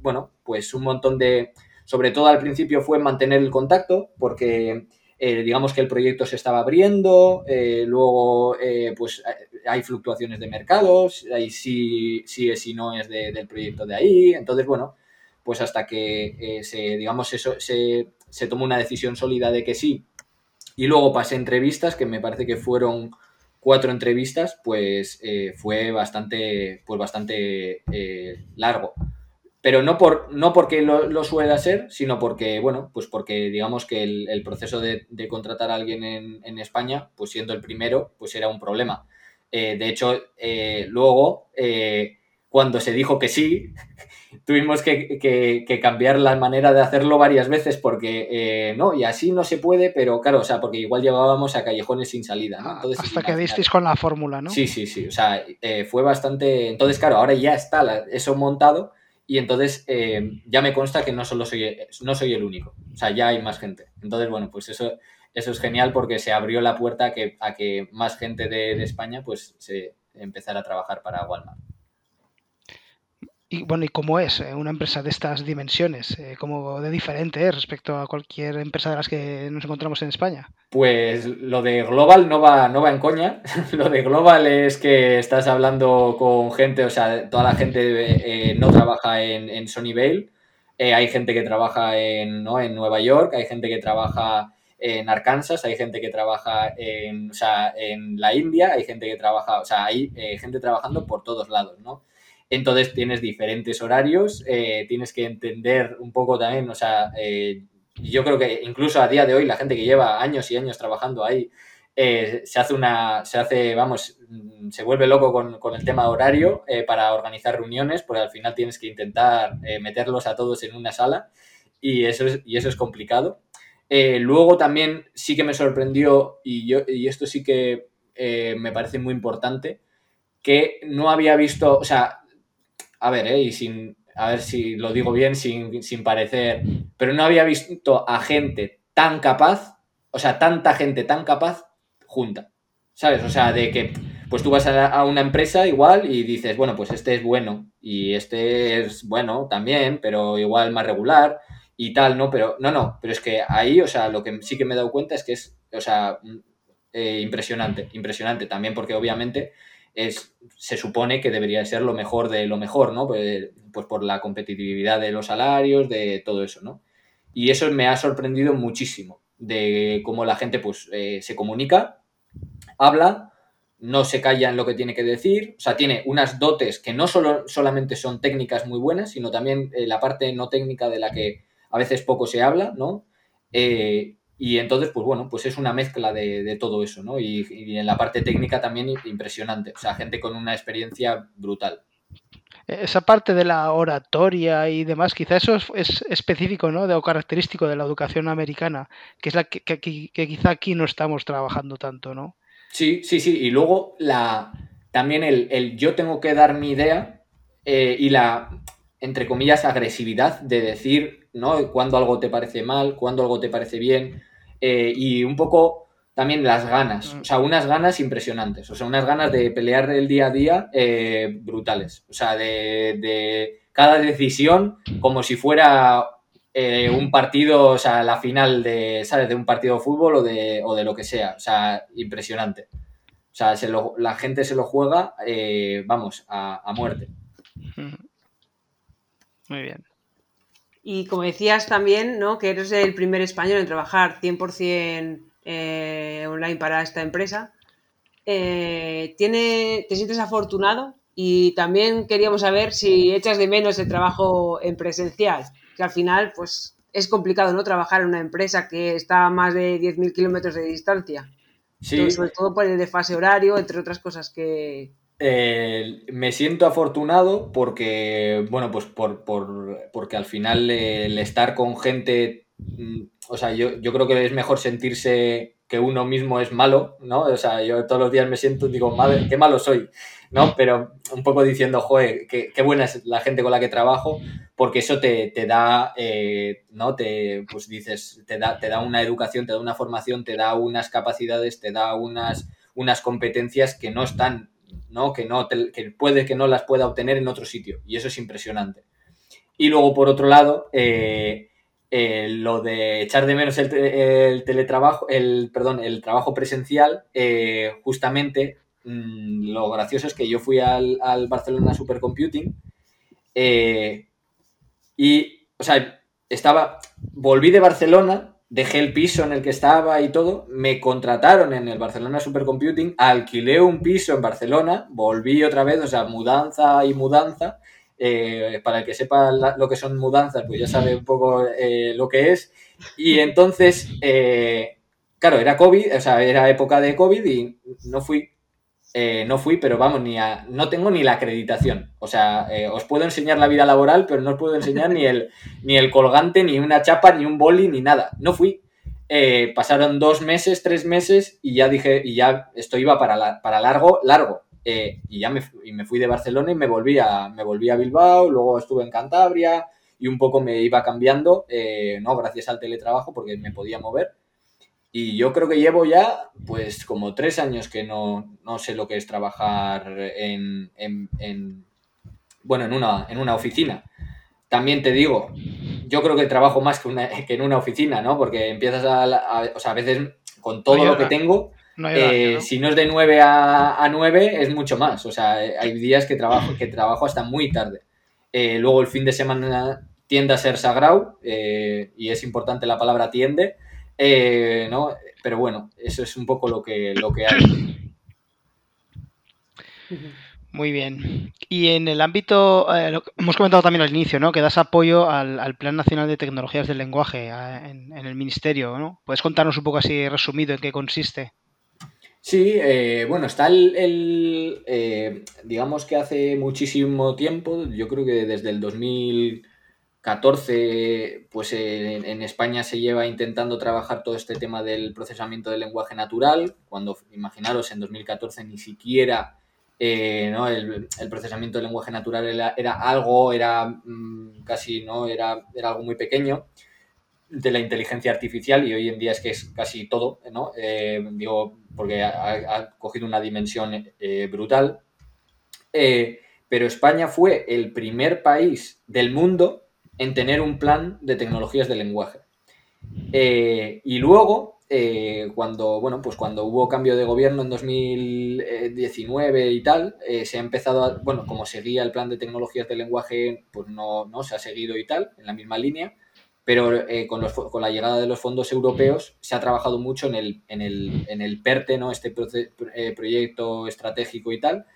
bueno, pues un montón de, sobre todo al principio fue mantener el contacto, porque digamos que el proyecto se estaba abriendo, luego pues hay fluctuaciones de mercados, ahí sí, sí es y no es del proyecto de ahí, entonces bueno, pues hasta que se, digamos, eso, se, se tomó una decisión sólida de que sí, y luego pasé entrevistas, que me parece que fueron cuatro entrevistas, pues eh, fue bastante, pues bastante eh, largo. Pero no, por, no porque lo, suele ser, sino porque, bueno, pues porque digamos que el, proceso de, contratar a alguien en, España, pues siendo el primero, pues era un problema. Eh, de hecho, luego, cuando se dijo que sí, tuvimos que, cambiar la manera de hacerlo varias veces porque, eh, no, y así no se puede, pero claro, o sea, porque igual llevábamos a callejones sin salida, ¿no? Entonces, Hasta que disteis con la fórmula, ¿no? Sí, sí, sí, o sea, eh, fue bastante... Entonces, claro, ahora ya está eso montado y entonces eh, ya me consta que no solo soy, no soy el único, o sea, ya hay más gente. Entonces, bueno, pues eso, eso es genial porque se abrió la puerta a que, a que más gente de, de España pues se empezara a trabajar para Walmart. Y bueno, ¿y cómo es eh, una empresa de estas dimensiones? Eh, ¿Cómo de diferente es respecto a cualquier empresa de las que nos encontramos en España? Pues lo de Global no va, no va en coña. lo de Global es que estás hablando con gente, o sea, toda la gente eh, no trabaja en, en Vale. hay gente que trabaja en, ¿no? en Nueva York, hay gente que trabaja en Arkansas, hay gente que trabaja en, o sea, en la India, hay gente que trabaja, o sea, hay gente trabajando por todos lados, ¿no? Entonces tienes diferentes horarios, eh, tienes que entender un poco también, o sea, eh, yo creo que incluso a día de hoy la gente que lleva años y años trabajando ahí eh, se hace una, se hace, vamos, mm, se vuelve loco con, el tema horario para organizar reuniones, porque al final tienes que intentar meterlos a todos en una sala y eso es, y eso es complicado. luego también sí que me sorprendió y, yo, y esto sí que me parece muy importante, que no había visto, o sea, a ver, eh, y sin, a ver si lo digo bien, sin, sin parecer, pero no había visto a gente tan capaz, o sea, tanta gente tan capaz junta, ¿sabes? O sea, de que, pues tú vas a, una empresa igual y dices, bueno, pues este es bueno y este es bueno también, pero igual más regular y tal, ¿no? Pero no, no, pero es que ahí, o sea, lo que sí que me he dado cuenta es que es, o sea, eh, impresionante, impresionante también porque obviamente es, se supone que debería ser lo mejor de lo mejor, ¿no? Pues, pues, por la competitividad de los salarios, de todo eso, ¿no? Y eso me ha sorprendido muchísimo, de cómo la gente pues eh, se comunica, habla, no se calla en lo que tiene que decir, o sea, tiene unas dotes que no solo, solamente son técnicas muy buenas, sino también eh, la parte no técnica de la que a veces poco se habla, ¿no? Eh, y entonces, pues bueno, pues es una mezcla de, todo eso, ¿no? Y, en la parte técnica también impresionante. O sea, gente con una experiencia brutal. Esa parte de la oratoria y demás, quizá eso es, específico, ¿no? De, o característico de la educación americana, que es la que, quizá aquí no estamos trabajando tanto, ¿no? Sí, sí, sí. Y luego la, también el, yo tengo que dar mi idea eh, y la, entre comillas, agresividad de decir, ¿no? Cuando algo te parece mal, cuando algo te parece bien. Eh, y un poco también las ganas, mm. o sea, unas ganas impresionantes, o sea, unas ganas de pelear el día a día eh, brutales, o sea, de, cada decisión como si fuera eh, un partido, o sea, la final de, ¿sabes? De un partido de fútbol o de, o de lo que sea, o sea, impresionante. O sea, la gente se lo juega, vamos, a, a muerte. Muy bien. Y como decías también, ¿no? Que eres el primer español en trabajar 100% eh, online para esta empresa. Eh, ¿tiene, ¿Te sientes afortunado? Y también queríamos saber si echas de menos el trabajo en presencial, que al final, pues, es complicado, ¿no? Trabajar en una empresa que está a más de 10.000 kilómetros de distancia. Sí. sobre todo por el desfase horario, entre otras cosas que, eh, me siento afortunado porque, bueno, pues por, porque al final el estar con gente, mm, o sea, yo, yo, creo que es mejor sentirse que uno mismo es malo, ¿no? O sea, yo todos los días me siento, digo, madre, qué malo soy, ¿no? Pero un poco diciendo, joder, qué, qué buena es la gente con la que trabajo, porque eso te, te da, eh, ¿no? Te, pues dices, te da, te da una educación, te da una formación, te da unas capacidades, te da unas, unas competencias que no están ¿no? Que, no que puede que no las pueda obtener en otro sitio. Y eso es impresionante. Y luego, por otro lado, eh, eh, lo de echar de menos el, teletrabajo, el, perdón, el trabajo presencial, eh, justamente mm, lo gracioso es que yo fui al, al Barcelona Supercomputing y, o sea, estaba, volví de Barcelona dejé el piso en el que estaba y todo, me contrataron en el Barcelona Supercomputing, alquilé un piso en Barcelona, volví otra vez, o sea, mudanza y mudanza. Eh, para el que sepa lo que son mudanzas, pues ya sabe un poco eh, lo que es. Y entonces, eh, claro, era COVID, o sea, era época de COVID y no fui. No fui, pero vamos, ni a, no tengo ni la acreditación. O sea, os puedo enseñar la vida laboral, pero no os puedo enseñar ni el, ni el colgante, ni una chapa, ni un boli, ni nada. No fui. Eh, pasaron dos meses, tres meses y ya dije, y ya esto iba para, para largo, largo. Eh, y ya me, y me, fui de Barcelona y me volví, a, me volví a Bilbao, luego estuve en Cantabria y un poco me iba cambiando, eh, ¿no? Gracias al teletrabajo porque me podía mover. Y yo creo que llevo ya, pues, como tres años que no, no sé lo que es trabajar en, en, en bueno, en una, en una oficina. También te digo, yo creo que trabajo más que, en una oficina, ¿no? Porque empiezas a, o sea, a veces con todo lo que tengo, eh, si no es de 9 a, 9, es mucho más. O sea, hay días que trabajo, que trabajo hasta muy tarde. Eh, luego el fin de semana tiende a ser sagrado eh, y es importante la palabra tiende, ¿no? Pero bueno, eso es un poco lo que, lo que hay. Muy bien. Y en el ámbito, eh, hemos comentado también al inicio, ¿no? Que das apoyo al, Plan Nacional de Tecnologías del Lenguaje en, el Ministerio, ¿no? ¿Puedes contarnos un poco así resumido en qué consiste? Sí, eh, bueno, está el, eh, digamos que hace muchísimo tiempo, yo creo que desde el 2014, pues en, España se lleva intentando trabajar todo este tema del procesamiento del lenguaje natural, cuando imaginaros en 2014 ni siquiera eh, ¿no? el, procesamiento del lenguaje natural era, algo, era mm, casi, ¿no? Era, era algo muy pequeño de la inteligencia artificial y hoy en día es que es casi todo, ¿no? Eh, digo, porque ha, cogido una dimensión eh, brutal. Pero España fue el primer país del mundo en tener un plan de tecnologías de lenguaje. y luego, cuando, bueno, pues cuando hubo cambio de gobierno en 2019 y tal, se ha empezado a, bueno, como seguía el plan de tecnologías de lenguaje, pues no, no se ha seguido y tal, en la misma línea pero eh, con, la llegada de los fondos europeos se ha trabajado mucho en el, en el, PERTE, ¿no? este eh, proyecto estratégico y tal,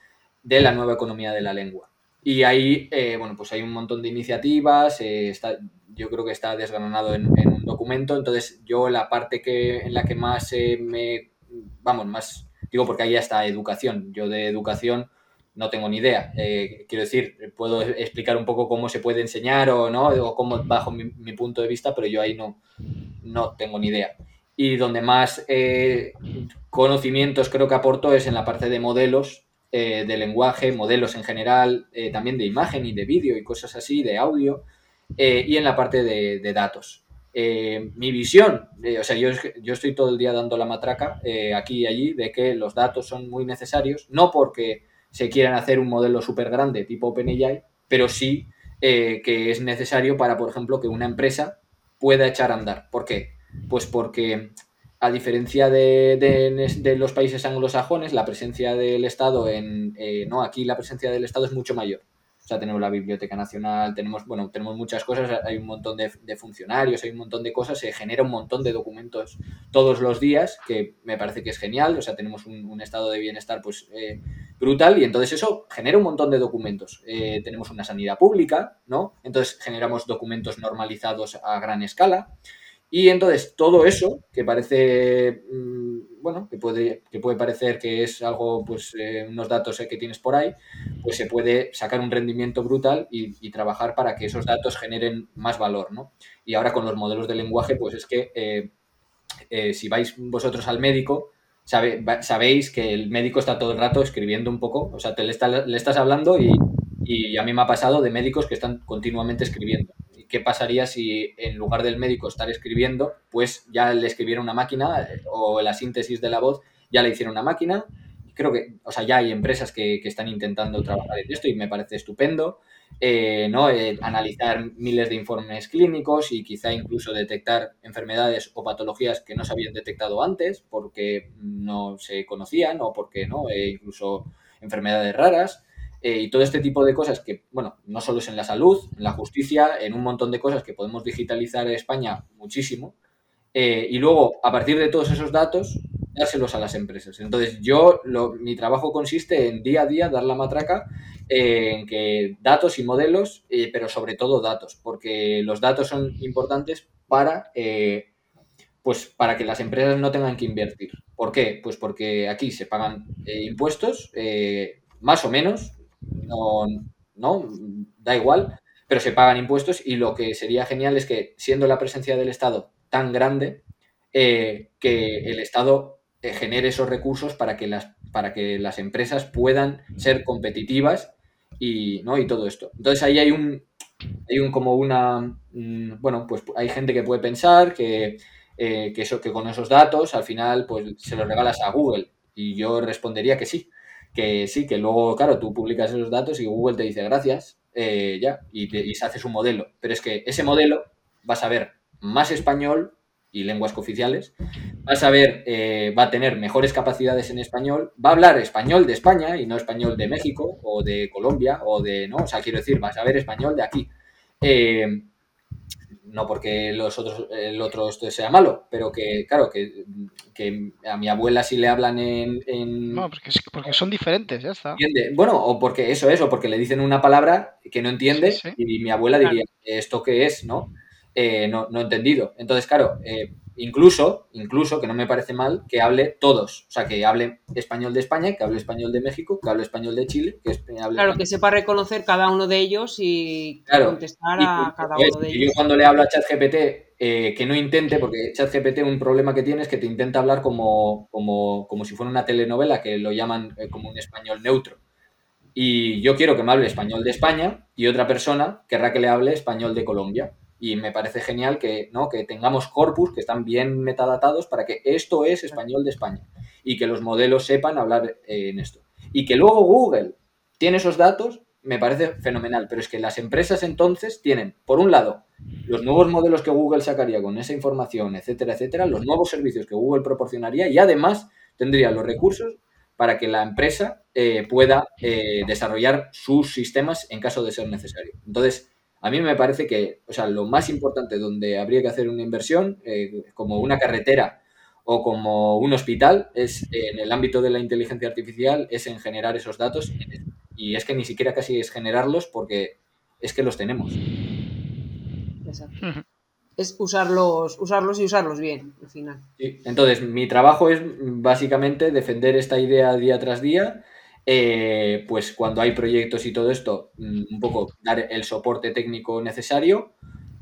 de la nueva economía de la lengua. Y ahí, eh, bueno, pues hay un montón de iniciativas, está, yo creo que está desgranado en, un documento, entonces yo la parte que, en la que más me, vamos, más, digo porque ahí está educación, yo de educación no tengo ni idea. Eh, quiero decir, puedo explicar un poco cómo se puede enseñar o no, o cómo bajo mi, punto de vista, pero yo ahí no, no tengo ni idea. Y donde más eh, conocimientos creo que aporto es en la parte de modelos eh, de lenguaje, modelos en general, también de imagen y de vídeo y cosas así, de audio, y en la parte de, de datos. mi visión, o sea, yo, yo, estoy todo el día dando la matraca aquí y allí de que los datos son muy necesarios, no porque se quieran hacer un modelo súper grande tipo OpenAI, pero sí eh, que es necesario para, por ejemplo, que una empresa pueda echar a andar. ¿Por qué? Pues porque a diferencia de, los países anglosajones, la presencia del Estado en, eh, no, aquí la presencia del Estado es mucho mayor. O sea, tenemos la Biblioteca Nacional, tenemos, bueno, tenemos muchas cosas, hay un montón de, funcionarios, hay un montón de cosas, se genera un montón de documentos todos los días, que me parece que es genial, o sea, tenemos un, estado de bienestar pues eh, brutal y entonces eso genera un montón de documentos. Eh, tenemos una sanidad pública, ¿no? Entonces generamos documentos normalizados a gran escala. Y entonces todo eso, que parece, mm, bueno, que puede, que puede parecer que es algo, pues eh, unos datos eh, que tienes por ahí, pues se puede sacar un rendimiento brutal y, trabajar para que esos datos generen más valor, ¿no? Y ahora con los modelos de lenguaje, pues es que eh, si vais vosotros al médico, sabéis que el médico está todo el rato escribiendo un poco, o sea, te le, le estás hablando y, y a mí me ha pasado de médicos que están continuamente escribiendo qué pasaría si en lugar del médico estar escribiendo, pues ya le escribiera una máquina o la síntesis de la voz ya le hiciera una máquina. Creo que, o sea, ya hay empresas que, están intentando trabajar en esto y me parece estupendo. Eh, ¿no? Eh, analizar miles de informes clínicos y quizá incluso detectar enfermedades o patologías que no se habían detectado antes porque no se conocían o porque no, eh, incluso enfermedades raras. Eh, y todo este tipo de cosas que, bueno, no solo es en la salud, en la justicia, en un montón de cosas que podemos digitalizar en España muchísimo. Eh, y luego, a partir de todos esos datos, dárselos a las empresas. Entonces, yo, mi trabajo consiste en día a día dar la matraca eh, en que datos y modelos, pero sobre todo datos, porque los datos son importantes para, pues, para que las empresas no tengan que invertir. ¿Por qué? Pues porque aquí se pagan impuestos, más o menos, no, no, da igual, pero se pagan impuestos y lo que sería genial es que siendo la presencia del Estado tan grande, eh, que el Estado eh, genere esos recursos para que las, para que las empresas puedan ser competitivas y, ¿no? y todo esto. Entonces ahí hay un, hay un como una, mm, bueno, pues hay gente que puede pensar que, eh, que, eso, que con esos datos al final pues se los regalas a Google y yo respondería que sí, que sí, que luego, claro, tú publicas esos datos y Google te dice gracias, eh, ya, y, se hace su modelo. Pero es que ese modelo va a saber más español y lenguas cooficiales, va a saber, eh, va a tener mejores capacidades en español, va a hablar español de España y no español de México o de Colombia o de, ¿no? O sea, quiero decir, va a saber español de aquí. Eh, no porque los otros, el otro sea malo, pero que, claro, que, a mi abuela sí le hablan en... No, porque, porque, son diferentes, ya está. Bueno, o porque eso es, o porque le dicen una palabra que no entiende y mi abuela diría, ¿esto qué es? ¿No? Eh, no, no he entendido. Entonces, claro, eh, incluso, incluso, que no me parece mal, que hable todos. O sea, que hable español de España, que hable español de México, que hable español de Chile, que hable Claro, que sepa reconocer cada uno de ellos y contestar a cada uno de ellos. Yo cuando le hablo a ChatGPT, eh, que no intente, porque ChatGPT un problema que tiene es que te intenta hablar como, como, como si fuera una telenovela, que lo llaman eh, como un español neutro. Y yo quiero que me hable español de España y otra persona querrá que le hable español de Colombia y me parece genial que, ¿no? que tengamos corpus que están bien metadatados para que esto es español de España y que los modelos sepan hablar eh, en esto. Y que luego Google tiene esos datos, me parece fenomenal, pero es que las empresas entonces tienen, por un lado, los nuevos modelos que Google sacaría con esa información, etcétera, etcétera, los nuevos servicios que Google proporcionaría y además tendría los recursos para que la empresa eh, pueda eh, desarrollar sus sistemas en caso de ser necesario. Entonces, a mí me parece que, o sea, lo más importante donde habría que hacer una inversión, eh, como una carretera o como un hospital, es en el ámbito de la inteligencia artificial, es en generar esos datos. Y es que ni siquiera casi es generarlos porque es que los tenemos. Exacto. Es usarlos, usarlos y usarlos bien, al final. Sí. Entonces, mi trabajo es básicamente defender esta idea día tras día eh, pues cuando hay proyectos y todo esto, mm, un poco dar el soporte técnico necesario,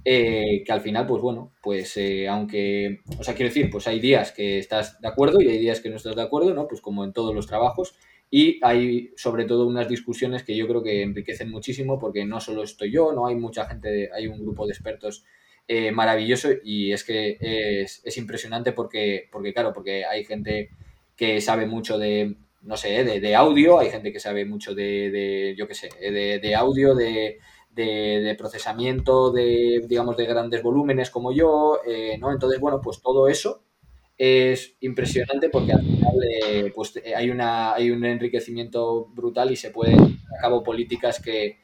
eh, que al final, pues bueno, pues eh, aunque, o sea, quiero decir, pues hay días que estás de acuerdo y hay días que no estás de acuerdo, ¿no? Pues como en todos los trabajos. Y hay sobre todo unas discusiones que yo creo que enriquecen muchísimo porque no solo estoy yo, no hay mucha gente, hay un grupo de expertos maravilloso y es que es, es, impresionante porque, porque, claro, porque hay gente que sabe mucho de, no sé, de, audio, hay gente que sabe mucho de, yo qué sé, de, audio, de, procesamiento, de, digamos, de grandes volúmenes como yo, eh, ¿no? Entonces, bueno, pues todo eso es impresionante porque al final eh, pues hay, una, hay un enriquecimiento brutal y se pueden a cabo políticas que,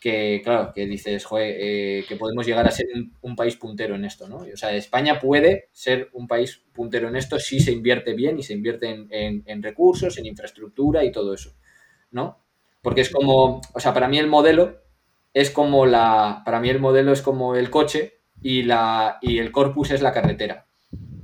que, claro, que dices, joder, eh, que podemos llegar a ser un, país puntero en esto, ¿no? O sea, España puede ser un país puntero en esto si se invierte bien y se invierte en, recursos, en infraestructura y todo eso, ¿no? Porque es como, o sea, para mí el modelo es como la, para mí el modelo es como el coche y, la, y el corpus es la carretera.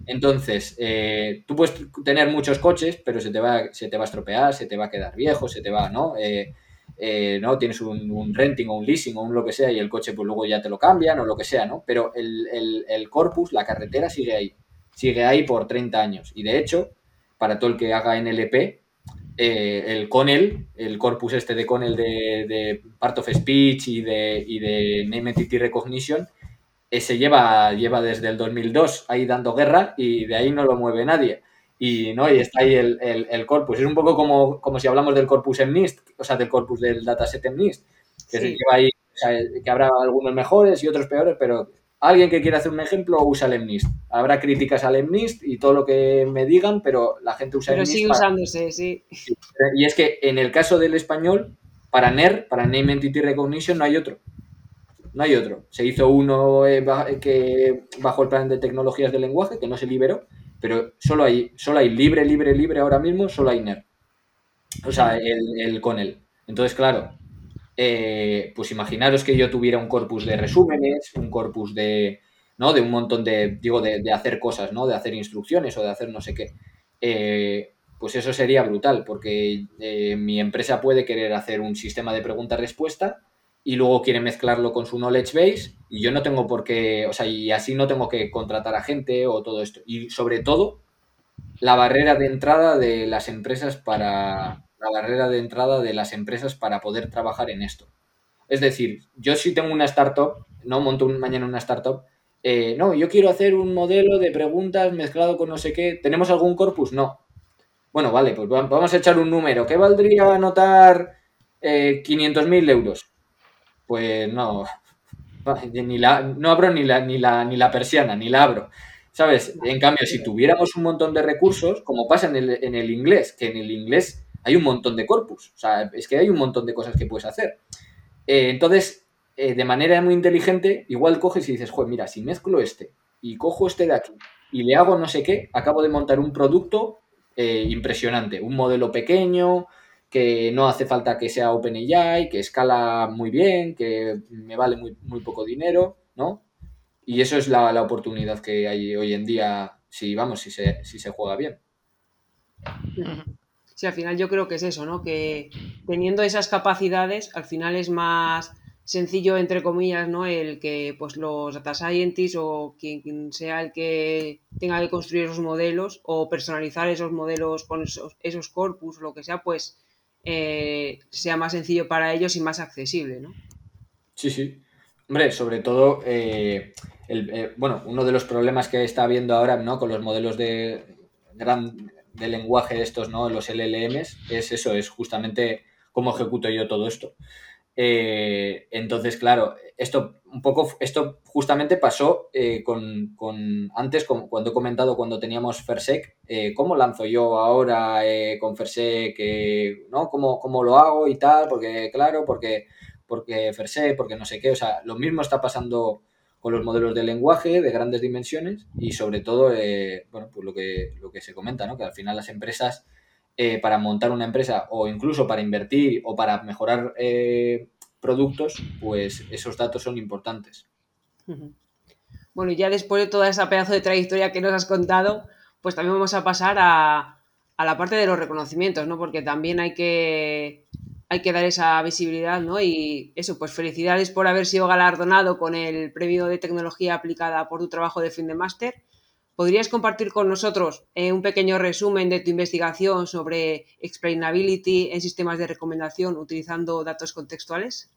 Entonces, eh, tú puedes tener muchos coches, pero se te, va, se te va a estropear, se te va a quedar viejo, se te va, ¿no? Eh, eh, ¿no? Tienes un, renting o un leasing o un lo que sea y el coche pues luego ya te lo cambian o lo que sea, ¿no? Pero el, corpus, la carretera sigue ahí, sigue ahí por 30 años. Y de hecho, para todo el que haga NLP, eh, el Conel, el corpus este de Conel de, de Part of Speech y de, y de Name Entity Recognition, ese lleva, lleva desde el 2002 ahí dando guerra y de ahí no lo mueve nadie y, ¿no? y está ahí el, el, corpus. Es un poco como, como si hablamos del corpus en NIST, o sea, del corpus del dataset en NIST, que se lleva ahí, que habrá algunos mejores y otros peores, pero alguien que quiera hacer un ejemplo usa el MNIST. Habrá críticas al MNIST y todo lo que me digan, pero la gente usa pero MNIST. sigue usándose, sí. Y es que en el caso del español, para NER, para Name Entity Recognition, no hay otro. No hay otro. Se hizo uno eh, que bajo el plan de tecnologías del lenguaje, que no se liberó, pero solo hay, solo hay libre, libre, libre ahora mismo, solo hay NER. O sea, el, con él. Entonces, claro, eh, pues imaginaros que yo tuviera un corpus de resúmenes, un corpus de, ¿no? De un montón de, digo, de, hacer cosas, ¿no? De hacer instrucciones o de hacer no sé qué. Eh, pues eso sería brutal, porque eh, mi empresa puede querer hacer un sistema de pregunta-respuesta y luego quiere mezclarlo con su knowledge base y yo no tengo por qué, o sea, y así no tengo que contratar a gente o todo esto. Y sobre todo, la barrera de entrada de las empresas para, la barrera de entrada de las empresas para poder trabajar en esto. Es decir, yo si tengo una startup, no monto mañana una startup, eh, no, yo quiero hacer un modelo de preguntas mezclado con no sé qué. ¿Tenemos algún corpus? No. Bueno, vale, pues vamos a echar un número. ¿Qué valdría anotar eh, 500.000 euros? Pues no, no abro ni la, ni, la, ni la persiana, ni la abro. ¿Sabes? En cambio, si tuviéramos un montón de recursos, como pasa en el, en el inglés, que en el inglés hay un montón de corpus, o sea, es que hay un montón de cosas que puedes hacer. Eh, entonces, eh, de manera muy inteligente, igual coges y dices, joder, mira, si mezclo este y cojo este de aquí y le hago no sé qué, acabo de montar un producto eh, impresionante, un modelo pequeño, que no hace falta que sea OpenAI, que escala muy bien, que me vale muy, muy poco dinero, ¿no? Y eso es la, oportunidad que hay hoy en día, si vamos, si se, si se juega bien. Sí, al final yo creo que es eso, ¿no? Que teniendo esas capacidades, al final es más sencillo, entre comillas, ¿no? El que pues los data scientists o quien, sea el que tenga que construir esos modelos o personalizar esos modelos con esos, esos corpus lo que sea, pues eh, sea más sencillo para ellos y más accesible, ¿no? Sí, sí. Hombre, sobre todo, eh, eh, bueno, uno de los problemas que está habiendo ahora, ¿no? Con los modelos de gran de lenguaje estos, ¿no? Los LLMs, es eso, es justamente cómo ejecuto yo todo esto. Eh, entonces, claro, esto un poco, esto justamente pasó eh, con, antes, cuando he comentado cuando teníamos Fersec, eh, cómo lanzo yo ahora con Fersec, ¿no? ¿Cómo, ¿Cómo, lo hago y tal? Porque, claro, porque, porque Fersec, porque no sé qué, o sea, lo mismo está pasando con los modelos de lenguaje de grandes dimensiones y sobre todo, bueno, pues lo que, lo que se comenta, ¿no? Que al final las empresas eh, para montar una empresa o incluso para invertir o para mejorar eh, productos, pues esos datos son importantes. Bueno, y ya después de toda esa pedazo de trayectoria que nos has contado, pues también vamos a pasar a, la parte de los reconocimientos, ¿no? Porque también hay que, hay que dar esa visibilidad, ¿no? Y eso, pues felicidades por haber sido galardonado con el premio de tecnología aplicada por tu trabajo de fin de máster ¿Podrías compartir con nosotros eh, un pequeño resumen de tu investigación sobre explainability en sistemas de recomendación utilizando datos contextuales?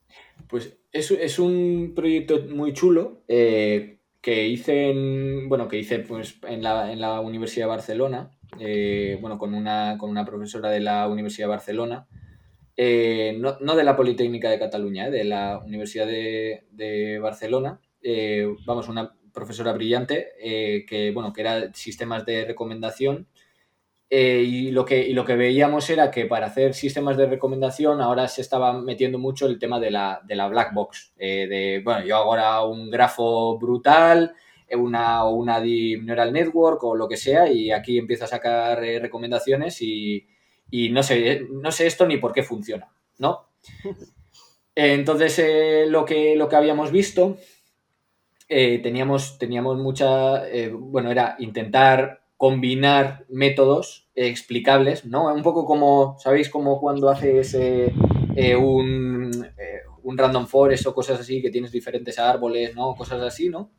Pues es, es un proyecto muy chulo eh, que hice en, bueno, que hice pues, en, la, en la Universidad de Barcelona, eh, bueno, con una, con una profesora de la Universidad de Barcelona, no, no, de la Politécnica de Cataluña, de la Universidad de, de Barcelona, vamos, una profesora brillante, eh, que, bueno, que era sistemas de recomendación. Eh, y, lo que, lo que veíamos era que para hacer sistemas de recomendación ahora se estaba metiendo mucho el tema de la, black box. Eh, de, bueno, yo hago ahora un grafo brutal, una, o una Deep Neural Network o lo que sea, y aquí empiezo a sacar recomendaciones y, no, sé, no sé esto ni por qué funciona, ¿no? Entonces, lo, que, lo que habíamos visto eh, teníamos, teníamos mucha, eh, bueno, era intentar combinar métodos explicables, ¿no? Un poco como, ¿sabéis? Como cuando haces eh, un, un, random forest o cosas así, que tienes diferentes árboles, ¿no? Cosas así, ¿no?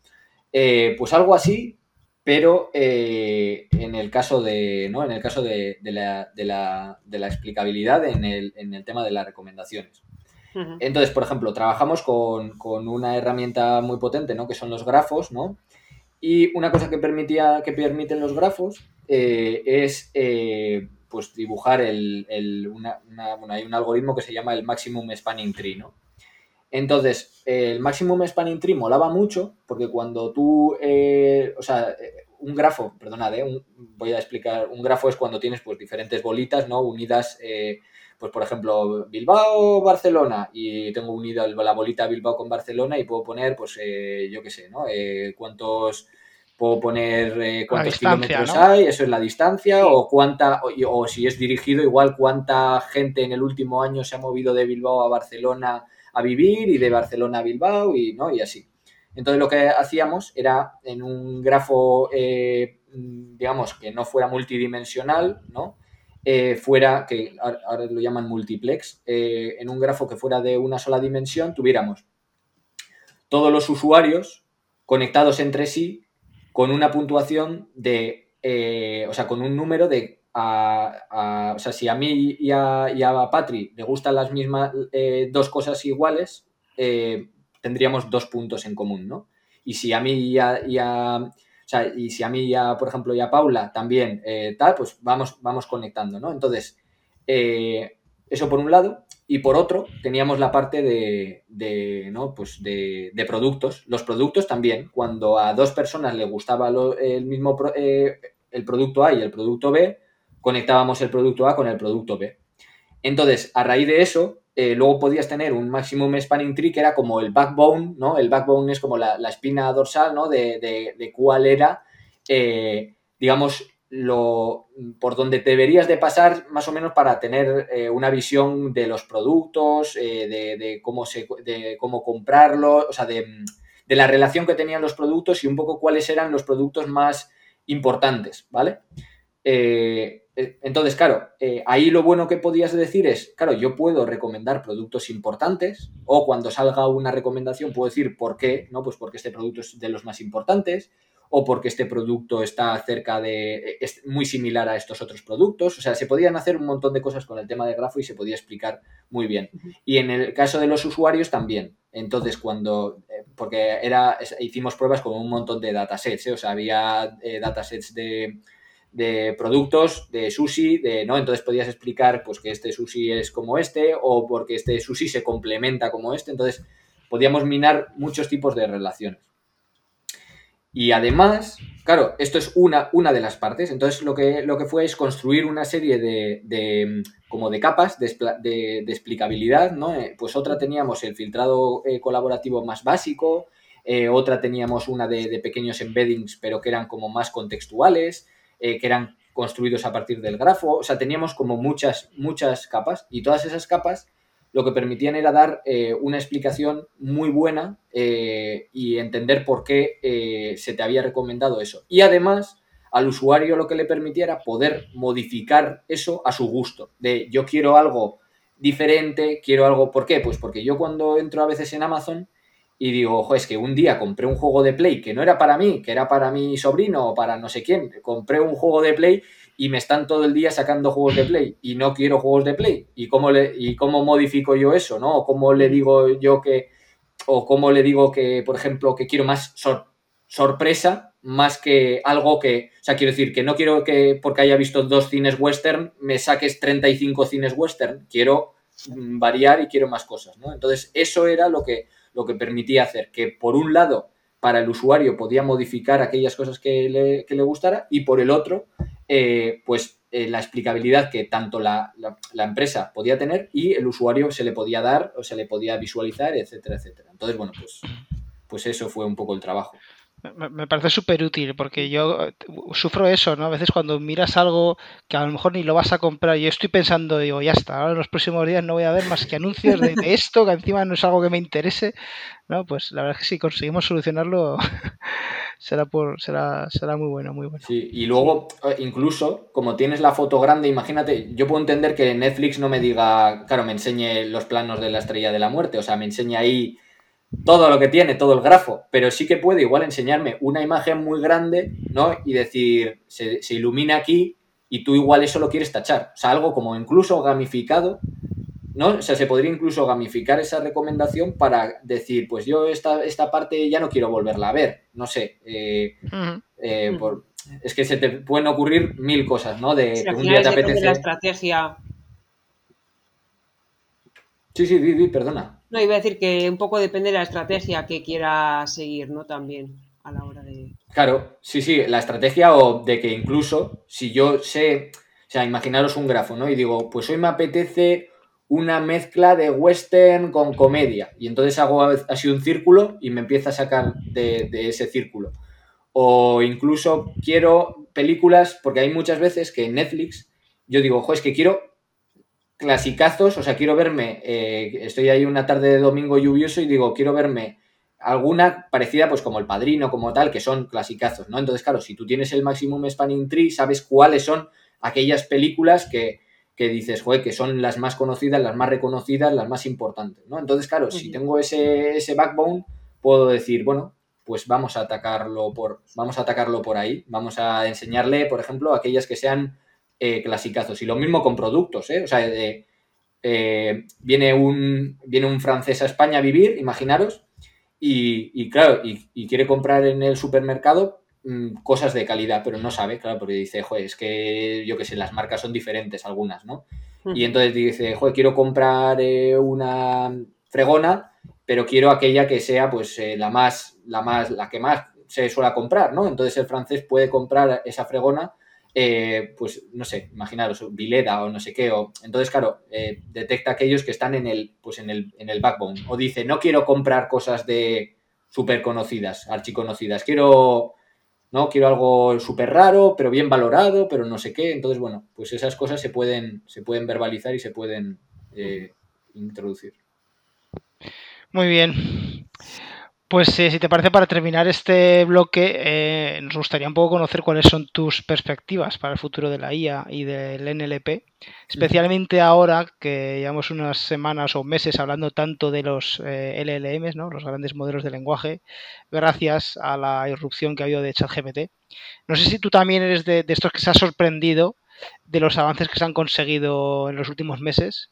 pues algo así, pero en el caso de, ¿no? En el caso de, de, la, de la, la, explicabilidad en el, en el tema de las recomendaciones. Entonces, por ejemplo, trabajamos con, una herramienta muy potente, ¿no? Que son los grafos, ¿no? Y una cosa que, permitía, que permiten los grafos eh, es eh, pues dibujar el, hay un algoritmo que se llama el Maximum Spanning Tree, ¿no? Entonces, el Maximum Spanning Tree molaba mucho porque cuando tú, eh, o sea, un grafo, perdonad, voy a explicar, un grafo es cuando tienes pues diferentes bolitas, ¿no? Unidas pues por ejemplo, Bilbao, Barcelona, y tengo unida la bolita Bilbao con Barcelona y puedo poner, pues eh, yo qué sé, ¿no? Eh, cuántos puedo poner eh, cuántos kilómetros hay, eso es la distancia, o cuánta, o, si es dirigido, igual cuánta gente en el último año se ha movido de Bilbao a Barcelona a vivir y de Barcelona a Bilbao y, ¿no? y así. Entonces lo que hacíamos era en un grafo, digamos, que no fuera multidimensional, ¿no? Eh, fuera, que ahora lo llaman multiplex, eh, en un grafo que fuera de una sola dimensión, tuviéramos todos los usuarios conectados entre sí con una puntuación de, eh, o sea, con un número de, o sea, si a mí y a, y Patri le gustan las mismas dos cosas iguales, tendríamos dos puntos en común, ¿no? Y si a mí y a sea, y si a mí ya, por ejemplo, y a Paula también eh, tal, pues vamos, vamos conectando, ¿no? Entonces, eh, eso por un lado. Y por otro, teníamos la parte de, ¿no? pues de, productos. Los productos también, cuando a dos personas le gustaba el mismo eh, el producto A y el producto B, conectábamos el producto A con el producto B. Entonces, a raíz de eso, eh, luego podías tener un maximum spanning tree que era como el backbone, ¿no? El backbone es como la, espina dorsal, ¿no? De, cuál era, eh, digamos, lo, por donde deberías de pasar más o menos para tener eh, una visión de los productos, de, cómo se, de cómo comprarlos, o sea, de, de la relación que tenían los productos y un poco cuáles eran los productos más importantes, ¿vale? Entonces, claro, eh, ahí lo bueno que podías decir es, claro, yo puedo recomendar productos importantes o cuando salga una recomendación puedo decir por qué, ¿no? Pues porque este producto es de los más importantes o porque este producto está cerca de, es muy similar a estos otros productos. O sea, se podían hacer un montón de cosas con el tema de grafo y se podía explicar muy bien. Y en el caso de los usuarios también. Entonces, cuando, porque era, hicimos pruebas con un montón de datasets, o sea, había datasets de de productos de sushi, de, ¿no? Entonces podías explicar pues que este sushi es como este o porque este sushi se complementa como este. Entonces podíamos minar muchos tipos de relaciones. Y además, claro, esto es una, una de las partes. Entonces lo que, lo que fue es construir una serie de, como de capas de, de, explicabilidad, ¿no? Eh, pues otra teníamos el filtrado eh, colaborativo más básico, eh, otra teníamos una de, de, pequeños embeddings, pero que eran como más contextuales. Eh, que eran construidos a partir del grafo. O sea, teníamos como muchas, muchas capas y todas esas capas lo que permitían era dar eh, una explicación muy buena eh, y entender por qué se te había recomendado eso. Y además, al usuario lo que le permitía era poder modificar eso a su gusto. De yo quiero algo diferente, quiero algo. ¿Por qué? Pues porque yo cuando entro a veces en Amazon y digo, ojo, es que un día compré un juego de Play que no era para mí, que era para mi sobrino o para no sé quién. Compré un juego de Play y me están todo el día sacando juegos de Play y no quiero juegos de Play. ¿Y cómo, le, y cómo modifico yo eso? ¿no? ¿O cómo le digo yo que, o cómo le digo que, por ejemplo, que quiero más sorpresa más que algo que, o sea, quiero decir que no quiero que porque haya visto dos cines western me saques 35 cines western, quiero mm, variar y quiero más cosas, ¿no? Entonces, eso era lo que lo que permitía hacer que, por un lado, para el usuario podía modificar aquellas cosas que le, que le gustara y por el otro, eh, pues eh, la explicabilidad que tanto la, la, empresa podía tener y el usuario se le podía dar o se le podía visualizar, etcétera, etcétera. Entonces, bueno, pues, pues eso fue un poco el trabajo. Me, parece súper útil porque yo eh, sufro eso, ¿no? A veces cuando miras algo que a lo mejor ni lo vas a comprar, yo estoy pensando, digo, ya está, ahora en los próximos días no voy a ver más que anuncios de, esto, que encima no es algo que me interese, ¿no? Pues la verdad es que si conseguimos solucionarlo, será, por, será, será muy bueno, muy bueno. Sí, y luego, eh, incluso, como tienes la foto grande, imagínate, yo puedo entender que Netflix no me diga, claro, me enseñe los planos de la estrella de la muerte, o sea, me enseñe ahí todo lo que tiene, todo el grafo, pero sí que puede igual enseñarme una imagen muy grande, ¿no? Y decir, se, ilumina aquí y tú igual eso lo quieres tachar. O sea, algo como incluso gamificado, ¿no? O sea, se podría incluso gamificar esa recomendación para decir, pues yo esta, esta parte ya no quiero volverla a ver, no sé. Eh, eh, es que se te pueden ocurrir mil cosas, ¿no? De un día te apetece... la estrategia. Sí, sí, Vivi, perdona. No, iba a decir que un poco depende de la estrategia que quiera seguir, ¿no? También a la hora de. Claro, sí, sí, la estrategia o de que incluso si yo sé, o sea, imaginaros un grafo, ¿no? Y digo, pues hoy me apetece una mezcla de western con comedia. Y entonces hago así un círculo y me empieza a sacar de, ese círculo. O incluso quiero películas, porque hay muchas veces que en Netflix yo digo, ojo, es que quiero clasicazos, o sea, quiero verme, eh, estoy ahí una tarde de domingo lluvioso y digo, quiero verme alguna parecida, pues como El Padrino, como tal, que son clasicazos, ¿no? Entonces, claro, si tú tienes el Maximum Spanning Tree, sabes cuáles son aquellas películas que, que dices, joder, que son las más conocidas, las más reconocidas, las más importantes, ¿no? Entonces, claro, si tengo ese, ese backbone, puedo decir, bueno, pues vamos a atacarlo por, vamos a atacarlo por ahí, vamos a enseñarle, por ejemplo, aquellas que sean eh, clasicazos. Y lo mismo con productos, ¿eh? O sea, eh, viene, un, viene un francés a España a vivir, imaginaros, y, claro, y, quiere comprar en el supermercado mm, cosas de calidad, pero no sabe, claro, porque dice, joder, es que yo qué sé, las marcas son diferentes algunas, ¿no? Y entonces dice, joder, quiero comprar una fregona, pero quiero aquella que sea pues la más, la más, la que más se suele comprar, ¿no? Entonces el francés puede comprar esa fregona eh, pues no sé, imaginaros, Vileda o no sé qué, o entonces, claro, eh, detecta aquellos que están en el, pues en el, en el backbone, o dice, no quiero comprar cosas de súper conocidas, archiconocidas, quiero, no, quiero algo súper raro, pero bien valorado, pero no sé qué, entonces, bueno, pues esas cosas se pueden, se pueden verbalizar y se pueden eh, introducir. Muy bien. Pues eh, si te parece, para terminar este bloque, eh, nos gustaría un poco conocer cuáles son tus perspectivas para el futuro de la IA y del NLP, especialmente ahora que llevamos unas semanas o meses hablando tanto de los eh, LLMs, ¿no? los grandes modelos de lenguaje, gracias a la irrupción que ha habido de ChatGPT. No sé si tú también eres de, de estos que se ha sorprendido de los avances que se han conseguido en los últimos meses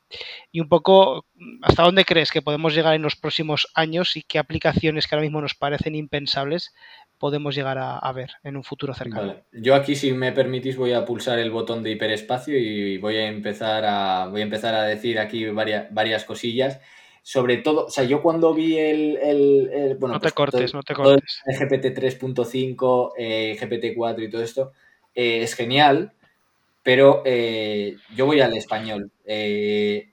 y un poco hasta dónde crees que podemos llegar en los próximos años y qué aplicaciones que ahora mismo nos parecen impensables podemos llegar a, ver en un futuro cercano. Yo aquí, si me permitís, voy a pulsar el botón de hiperespacio y voy a empezar a, voy a, empezar a decir aquí varias, varias cosillas sobre todo, o sea, yo cuando vi el, el, bueno, no te pues cortes, no te cortes. El GPT 3.5, eh, GPT 4 y todo esto, eh, es genial, pero eh, yo voy al español. Eh,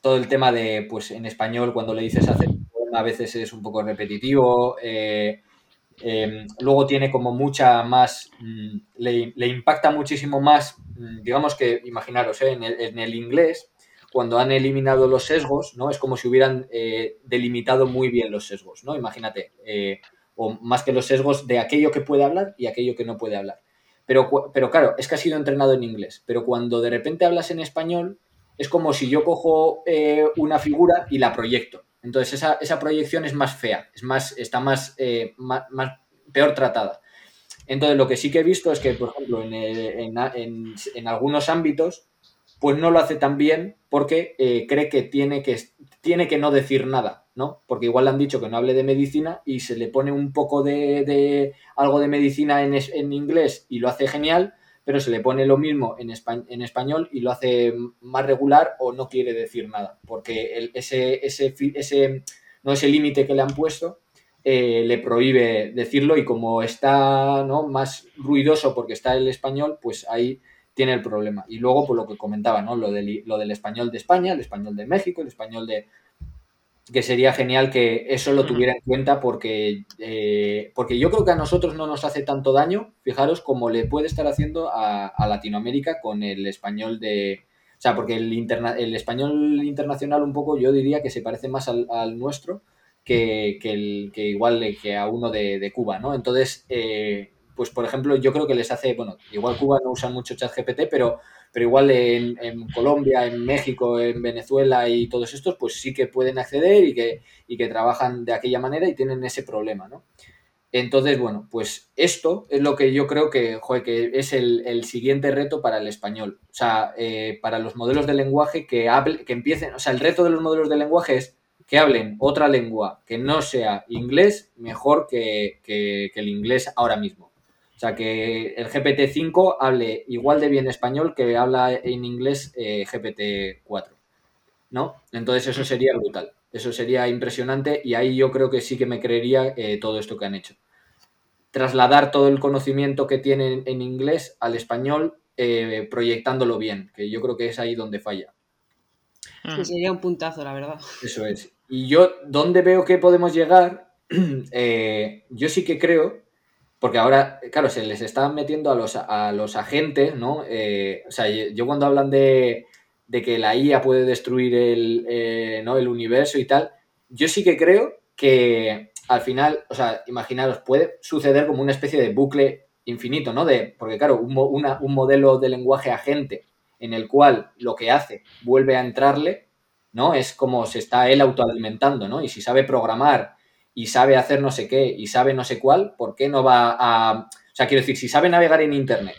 todo el tema de, pues en español, cuando le dices hacer a veces es un poco repetitivo. Eh, em, luego tiene como mucha más, mm, le, impacta muchísimo más, mm, digamos que, imaginaros, en el, inglés, cuando han eliminado los sesgos, ¿no? Es como si hubieran delimitado muy bien los sesgos, ¿no? Imagínate, o más que los sesgos de aquello que puede hablar y aquello que no puede hablar. Pero, pero claro, es que ha sido entrenado en inglés. Pero cuando de repente hablas en español, es como si yo cojo eh, una figura y la proyecto. Entonces esa, esa, proyección es más fea, es más, está más, eh, más, peor tratada. Entonces lo que sí que he visto es que, por ejemplo, en, en, en algunos ámbitos, pues no lo hace tan bien porque eh, cree que tiene, que tiene que no decir nada, ¿no? Porque igual le han dicho que no hable de medicina y se le pone un poco de, algo de medicina en, en, inglés y lo hace genial, pero se le pone lo mismo en, en, español y lo hace más regular o no quiere decir nada, porque ese, ese, ese, no ese límite que le han puesto eh, le prohíbe decirlo y como está ¿no? más ruidoso porque está el español, pues ahí tiene el problema. Y luego, por lo que comentaba, ¿no? Lo del, lo del español de España, el español de México, el español de... que sería genial que eso lo tuviera en cuenta porque, eh, porque yo creo que a nosotros no nos hace tanto daño, fijaros, como le puede estar haciendo a, Latinoamérica con el español de... O sea, porque el, el español internacional un poco yo diría que se parece más al, nuestro que, que, el, que igual que a uno de, de Cuba, ¿no? Entonces, eh, pues por ejemplo, yo creo que les hace, bueno, igual Cuba no usa mucho ChatGPT, pero, pero igual en, Colombia, en México, en Venezuela y todos estos, pues sí que pueden acceder y que, y que trabajan de aquella manera y tienen ese problema, ¿no? Entonces, bueno, pues esto es lo que yo creo que, que es el, siguiente reto para el español. O sea, eh, para los modelos de lenguaje que, hable, que empiecen, o sea, el reto de los modelos de lenguaje es que hablen otra lengua que no sea inglés mejor que el inglés ahora mismo. O sea, que el GPT-5 hable igual de bien español que habla en inglés eh, GPT-4. ¿No? Entonces eso sería brutal. Eso sería impresionante y ahí yo creo que sí que me creería eh, todo esto que han hecho. Trasladar todo el conocimiento que tienen en inglés al español eh, proyectándolo bien, que yo creo que es ahí donde falla. Sí, sería un puntazo, la verdad. Eso es. Y yo, ¿dónde veo que podemos llegar? yo sí que creo porque ahora, claro, se les están metiendo a los, a los agentes, ¿no? Eh, o sea, yo cuando hablan de, que la IA puede destruir el, eh, ¿no? el universo y tal, yo sí que creo que al final, o sea, imaginaros, puede suceder como una especie de bucle infinito, ¿no? De, porque claro, un, un modelo de lenguaje agente en el cual lo que hace vuelve a entrarle, ¿no? Es como se está él autoalimentando, ¿no? Y si sabe programar y sabe hacer no sé qué y sabe no sé cuál, ¿por qué no va a... O sea, quiero decir, si sabe navegar en Internet,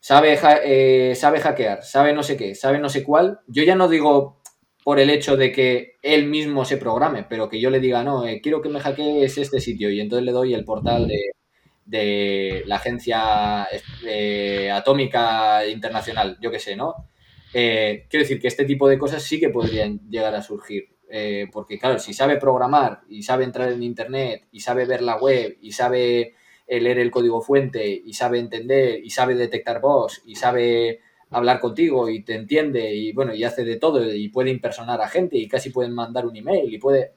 sabe, eh, sabe hackear, sabe no sé qué, sabe no sé cuál, yo ya no digo por el hecho de que él mismo se programe, pero que yo le diga, no, eh, quiero que me hackees este sitio y entonces le doy el portal de, de la agencia eh, atómica internacional, yo qué sé, ¿no? quiero decir que este tipo de cosas sí que podrían llegar a surgir. Eh, porque claro, si sabe programar y sabe entrar en Internet y sabe ver la web y sabe leer el código fuente y sabe entender y sabe detectar voz y sabe hablar contigo y te entiende y bueno, y hace de todo y puede impersonar a gente y casi pueden mandar un email y puede,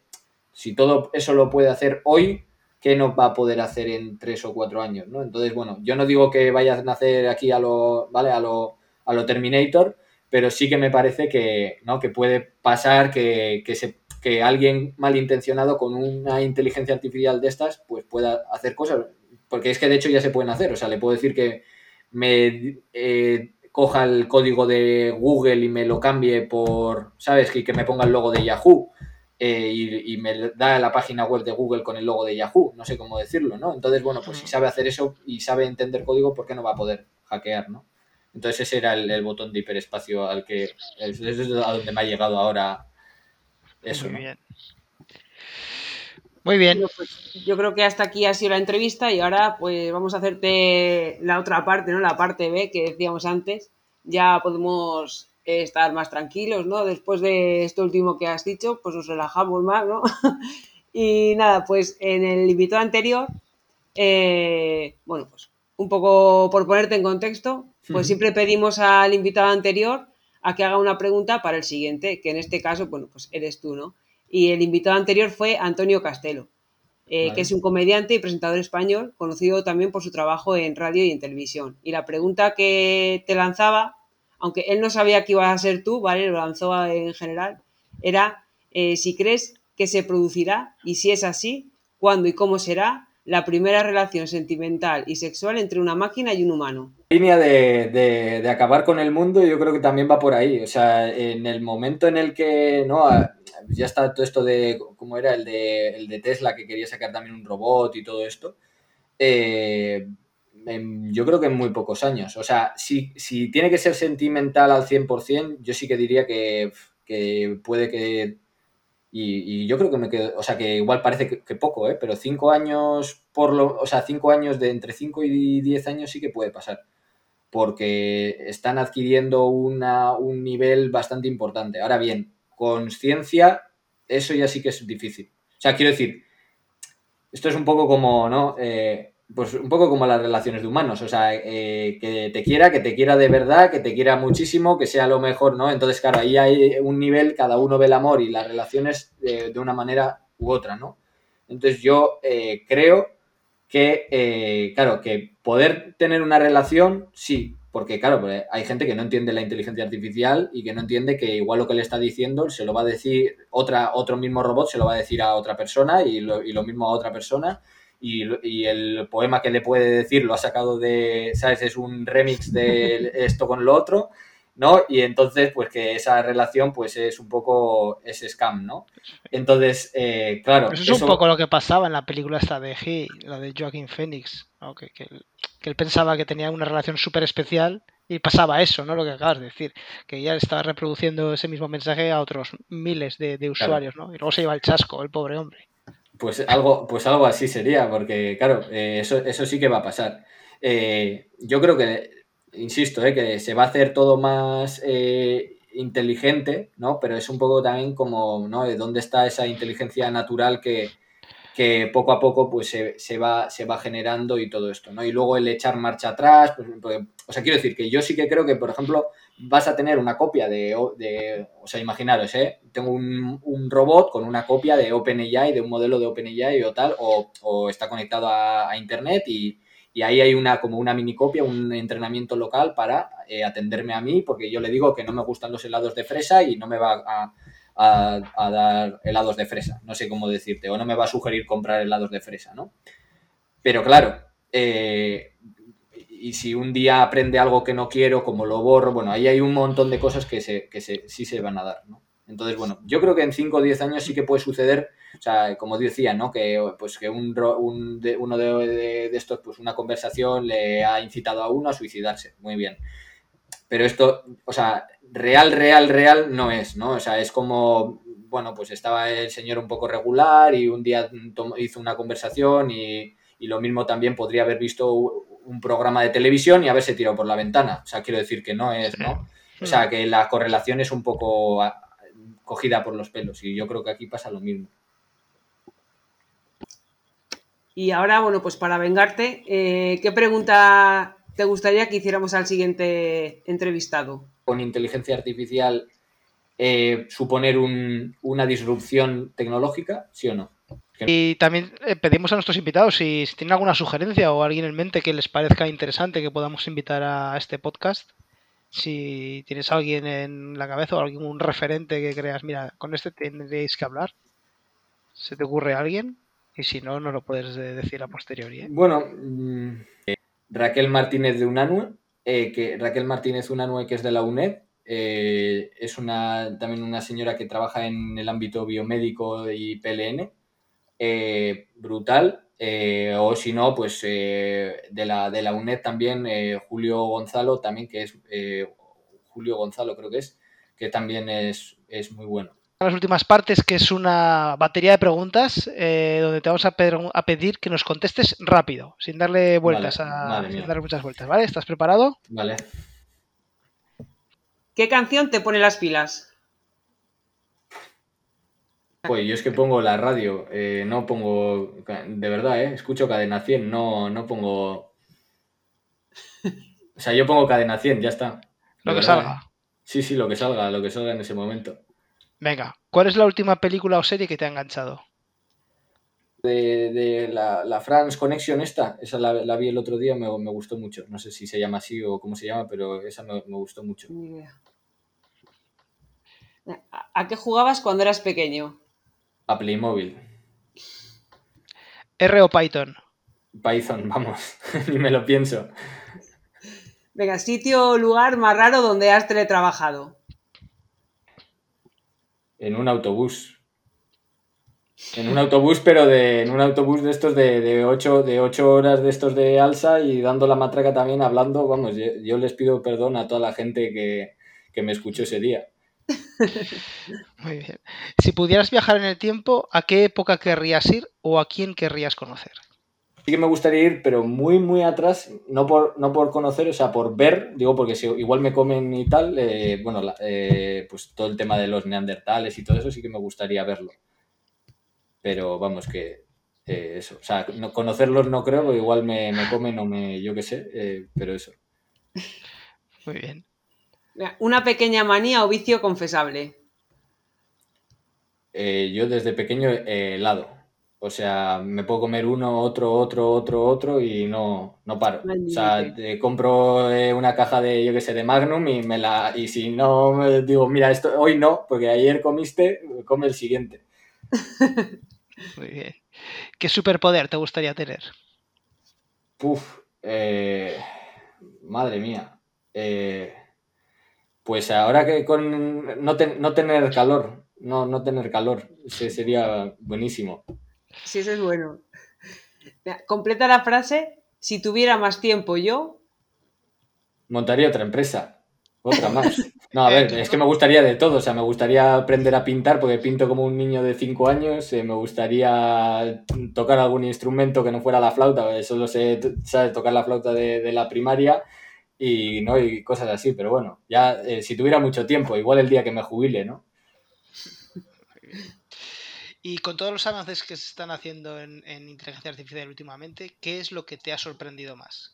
si todo eso lo puede hacer hoy, ¿qué no va a poder hacer en tres o cuatro años? ¿no? Entonces, bueno, yo no digo que vaya a nacer aquí a lo, ¿vale? A lo, a lo Terminator, pero sí que me parece que, ¿no? que puede pasar que, que, se, que alguien malintencionado con una inteligencia artificial de estas, pues pueda hacer cosas, porque es que de hecho ya se pueden hacer, o sea, le puedo decir que me eh, coja el código de Google y me lo cambie por, ¿sabes? Y que me ponga el logo de Yahoo. Eh, y, me da la página web de Google con el logo de Yahoo, no sé cómo decirlo, ¿no? Entonces, bueno, pues si sabe hacer eso y sabe entender código, ¿por qué no va a poder hackear, ¿no? Entonces ese era el, botón de hiperespacio al que es, a donde me ha llegado ahora eso. Muy bien. Muy bien. Pues, yo creo que hasta aquí ha sido la entrevista y ahora pues vamos a hacerte la otra parte, ¿no? La parte B que decíamos antes. Ya podemos estar más tranquilos, ¿no? Después de esto último que has dicho, pues nos relajamos más, ¿no? y nada, pues en el invitado anterior, eh, bueno, pues un poco por ponerte en contexto, pues siempre pedimos al invitado anterior a que haga una pregunta para el siguiente, que en este caso, bueno, pues eres tú, ¿no? y el invitado anterior fue Antonio Castelo, eh, que es un comediante y presentador español, conocido también por su trabajo en radio y en televisión. Y la pregunta que te lanzaba, aunque él no sabía que ibas a ser tú, ¿vale? Lo lanzó en general, era eh, si crees que se producirá y si es así, cuándo y cómo será la primera relación sentimental y sexual entre una máquina y un humano. La línea de, de, acabar con el mundo yo creo que también va por ahí. O sea, en el momento en el que no ya está todo esto de, ¿cómo era? El de, el de Tesla que quería sacar también un robot y todo esto. Eh, yo creo que en muy pocos años. O sea, si, si tiene que ser sentimental al 100%, yo sí que diría que, que puede que y, yo creo que me quedo, o sea, que igual parece que, poco, ¿eh? Pero cinco años, por lo, o sea, cinco años de entre cinco y diez años sí que puede pasar. Porque están adquiriendo una, un nivel bastante importante. Ahora bien, conciencia, eso ya sí que es difícil. O sea, quiero decir, esto es un poco como, ¿no? Eh, pues un poco como las relaciones de humanos, o sea, eh, que te quiera, que te quiera de verdad, que te quiera muchísimo, que sea lo mejor, ¿no? Entonces, claro, ahí hay un nivel, cada uno ve el amor y las relaciones de, una manera u otra, ¿no? Entonces yo eh, creo que, eh, claro, que poder tener una relación, sí, porque claro, pues, hay gente que no entiende la inteligencia artificial y que no entiende que igual lo que le está diciendo se lo va a decir otra, otro mismo robot, se lo va a decir a otra persona y lo, y lo mismo a otra persona y, el poema que le puede decir lo ha sacado de, ¿sabes? Es un remix de esto con lo otro, ¿no? Y entonces, pues que esa relación, pues es un poco ese scam, ¿no? Entonces, eh, claro. Eso es un poco lo que pasaba en la película esta de G, la de Joaquín Phoenix, ¿no? que, que, él pensaba que tenía una relación súper especial y pasaba eso, ¿no? Lo que acabas de decir, que ya estaba reproduciendo ese mismo mensaje a otros miles de, usuarios, ¿no? Y luego se lleva el chasco, el pobre hombre. Pues algo, pues algo así sería, porque claro, eh, eso, eso sí que va a pasar. Eh, yo creo que, insisto, eh, que se va a hacer todo más inteligente, ¿no? Pero es un poco también como, ¿no? De dónde está esa inteligencia natural que, que poco a poco pues se, va, se va generando y todo esto, ¿no? Y luego el echar marcha atrás, pues, pues, o sea, quiero decir que yo sí que creo que, por ejemplo, vas a tener una copia de, de o sea, imaginaros, ¿eh? Tengo un, robot con una copia de OpenAI, de un modelo de OpenAI o tal, o, está conectado a, Internet y, ahí hay una como una mini copia, un entrenamiento local para eh, atenderme a mí, porque yo le digo que no me gustan los helados de fresa y no me va a a, dar helados de fresa, no sé cómo decirte, o no me va a sugerir comprar helados de fresa, ¿no? Pero claro, eh, y si un día aprende algo que no quiero, como lo borro, bueno, ahí hay un montón de cosas que, se, que se, sí se van a dar, ¿no? Entonces, bueno, yo creo que en 5 o 10 años sí que puede suceder, o sea, como decía, ¿no? Que, pues, que un, un de, uno de, de, estos, pues una conversación le ha incitado a uno a suicidarse. Muy bien. Pero esto, o sea, real, real, real no es, ¿no? O sea, es como, bueno, pues estaba el señor un poco regular y un día hizo una conversación y, lo mismo también podría haber visto un programa de televisión y haberse tirado por la ventana. O sea, quiero decir que no es, ¿no? O sea, que la correlación es un poco cogida por los pelos y yo creo que aquí pasa lo mismo. Y ahora, bueno, pues para vengarte, eh, ¿qué pregunta te gustaría que hiciéramos al siguiente entrevistado? Con inteligencia artificial, eh, suponer una disrupción tecnológica, ¿sí o no? Y también eh, pedimos a nuestros invitados si, tienen alguna sugerencia o alguien en mente que les parezca interesante que podamos invitar a este podcast. Si tienes a alguien en la cabeza o algún referente que creas, mira, con este tendréis que hablar. ¿Se te ocurre alguien? Y si no, no lo puedes decir a posteriori. ¿eh? Bueno, mm, Raquel Martínez de Unanue, eh, que Raquel Martínez Unanue, que es de la UNED, es una, también una señora que trabaja en el ámbito biomédico y PLN eh, brutal. Eh, o si no, pues eh, de, la, de la UNED también, Julio Gonzalo, también que es Julio Gonzalo creo que es, que también es, muy bueno. Las últimas partes, que es una batería de preguntas donde te vamos a, pedir que nos contestes rápido, sin darle vueltas a, sin darle muchas vueltas, ¿vale? ¿Estás preparado? Vale. ¿Qué canción te pone las pilas? Pues yo es que pongo la radio, eh, no pongo, de verdad, ¿eh? escucho Cadena 100, no, no pongo... O sea, yo pongo Cadena 100, ya está. Lo que salga. ¿eh? Sí, sí, lo que salga, lo que salga en ese momento. Venga, ¿cuál es la última película o serie que te ha enganchado? De, la, la, France Connection esta, esa la, vi el otro día, me, me, gustó mucho. No sé si se llama así o cómo se llama, pero esa me, me gustó mucho. ¿A qué jugabas cuando eras pequeño? A Playmobil. R o Python. Python, vamos, ni me lo pienso. Venga, sitio o lugar más raro donde has teletrabajado. En un autobús. En un autobús, pero de, en un autobús de estos de, de, ocho, de ocho horas de estos de alza y dando la matraca también hablando. Vamos, yo, les pido perdón a toda la gente que, que me escuchó ese día. Muy bien. Si pudieras viajar en el tiempo, ¿a qué época querrías ir o a quién querrías conocer? Sí que me gustaría ir, pero muy, muy atrás, no por, no por conocer, o sea, por ver, digo, porque si igual me comen y tal, eh, bueno, eh, pues todo el tema de los neandertales y todo eso sí que me gustaría verlo. Pero vamos, que eh, eso, o sea, no, conocerlos no creo, igual me, me comen o me, yo qué sé, pero eso. Muy bien. Una pequeña manía o vicio confesable. Eh, yo desde pequeño eh, helado. O sea, me puedo comer uno, otro, otro, otro, otro y no, no paro. O sea, compro eh, una caja de, yo qué sé, de Magnum y me la. Y si no, me digo, mira, esto hoy no, porque ayer comiste, come el siguiente. Muy bien. ¿Qué superpoder te gustaría tener? Puf, madre mía. Pues ahora que con no, no tener calor, no, no tener calor. Ese sería buenísimo. Sí, eso es bueno. Completa la frase. Si tuviera más tiempo yo. Montaría otra empresa. Otra más. No, a ver, es que me gustaría de todo. O sea, me gustaría aprender a pintar porque pinto como un niño de 5 años. Eh, me gustaría tocar algún instrumento que no fuera la flauta. Solo sé, ¿sabes? Tocar la flauta de, la primaria y, ¿no? y cosas así. Pero bueno, ya eh, si tuviera mucho tiempo, igual el día que me jubile, ¿no? Y con todos los avances que se están haciendo en, inteligencia artificial últimamente, ¿qué es lo que te ha sorprendido más?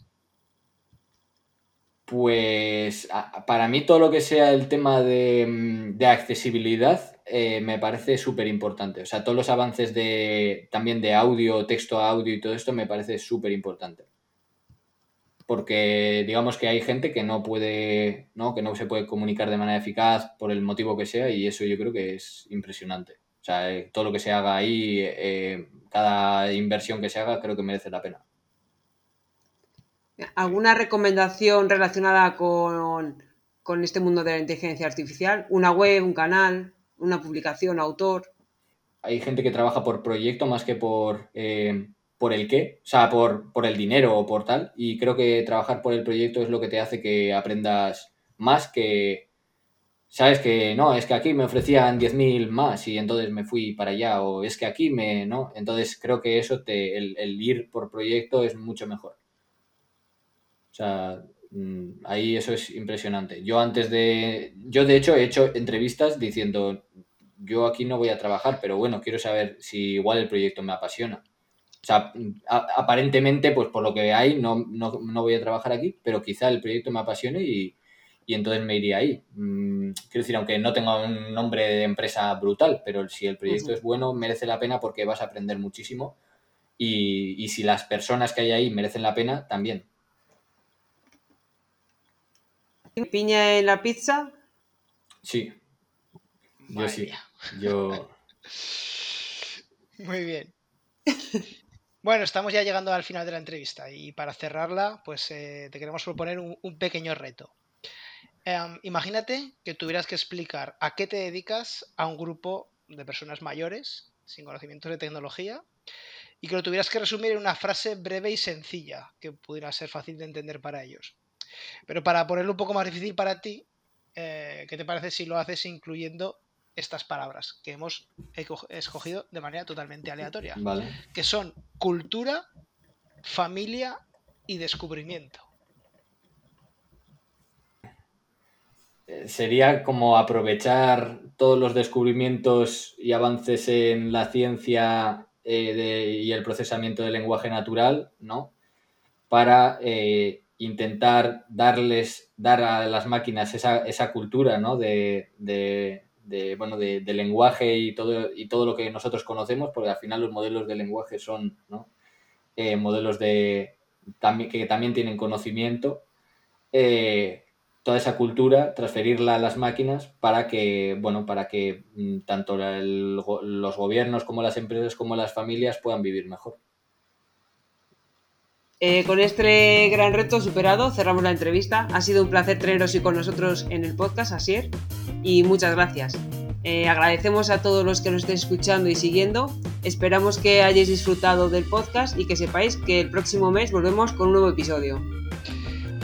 Pues para mí todo lo que sea el tema de, mm, accesibilidad eh, me parece súper importante. O sea, todos los avances de también de audio, texto a audio y todo esto me parece súper importante. Porque digamos que hay gente que no puede, ¿no? que no se puede comunicar de manera eficaz por el motivo que sea y eso yo creo que es impresionante. O sea, eh, todo lo que se haga ahí, eh, cada inversión que se haga, creo que merece la pena. ¿Alguna recomendación relacionada con, este mundo de la inteligencia artificial? ¿Una web, un canal, una publicación, autor? Hay gente que trabaja por proyecto más que por, eh, por el qué, o sea, por, por el dinero o por tal. Y creo que trabajar por el proyecto es lo que te hace que aprendas más que, sabes que no, es que aquí me ofrecían 10.000 más y entonces me fui para allá, o es que aquí me, ¿no? Entonces creo que eso, te, el, ir por proyecto es mucho mejor. O sea, mm, ahí eso es impresionante. Yo antes de, yo de hecho he hecho entrevistas diciendo, yo aquí no voy a trabajar, pero bueno, quiero saber si igual el proyecto me apasiona. O sea, aparentemente, pues por lo que hay, no, no, no, voy a trabajar aquí, pero quizá el proyecto me apasione y, y entonces me iría ahí. Mm, quiero decir, aunque no tenga un nombre de empresa brutal, pero si el proyecto es bueno, merece la pena porque vas a aprender muchísimo y, y si las personas que hay ahí merecen la pena, también. ¿Piña en la pizza? Sí. Yo sí. Yo. Muy bien. Bueno, estamos ya llegando al final de la entrevista y para cerrarla, pues eh, te queremos proponer un, pequeño reto. Em, imagínate que tuvieras que explicar a qué te dedicas a un grupo de personas mayores, sin conocimientos de tecnología, y que lo tuvieras que resumir en una frase breve y sencilla, que pudiera ser fácil de entender para ellos. Pero para ponerlo un poco más difícil para ti, eh, ¿qué te parece si lo haces incluyendo estas palabras que hemos escogido de manera totalmente aleatoria? Que son cultura, familia y descubrimiento. Eh, sería como aprovechar todos los descubrimientos y avances en la ciencia eh, y el procesamiento del lenguaje natural, ¿no? Para intentar darles, dar a las máquinas esa, esa cultura ¿no? de, de, de bueno, de, lenguaje y todo, y todo lo que nosotros conocemos, porque al final los modelos de lenguaje son ¿no? Eh, modelos de, que también tienen conocimiento, eh, toda esa cultura, transferirla a las máquinas para que, bueno, para que mm, tanto los gobiernos como las empresas como las familias puedan vivir mejor. Eh, con este gran reto superado, cerramos la entrevista. Ha sido un placer teneros y con nosotros en el podcast, Asier, y muchas gracias. Eh, agradecemos a todos los que nos estén escuchando y siguiendo. Esperamos que hayáis disfrutado del podcast y que sepáis que el próximo mes volvemos con un nuevo episodio.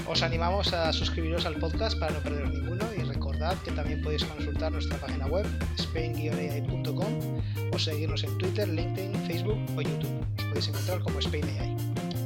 Os animamos a suscribiros al podcast para no perder ninguno y recordad que también podéis consultar nuestra página web spain-ai.com o seguirnos en Twitter, LinkedIn, Facebook o YouTube. Os podéis encontrar como SpainAI.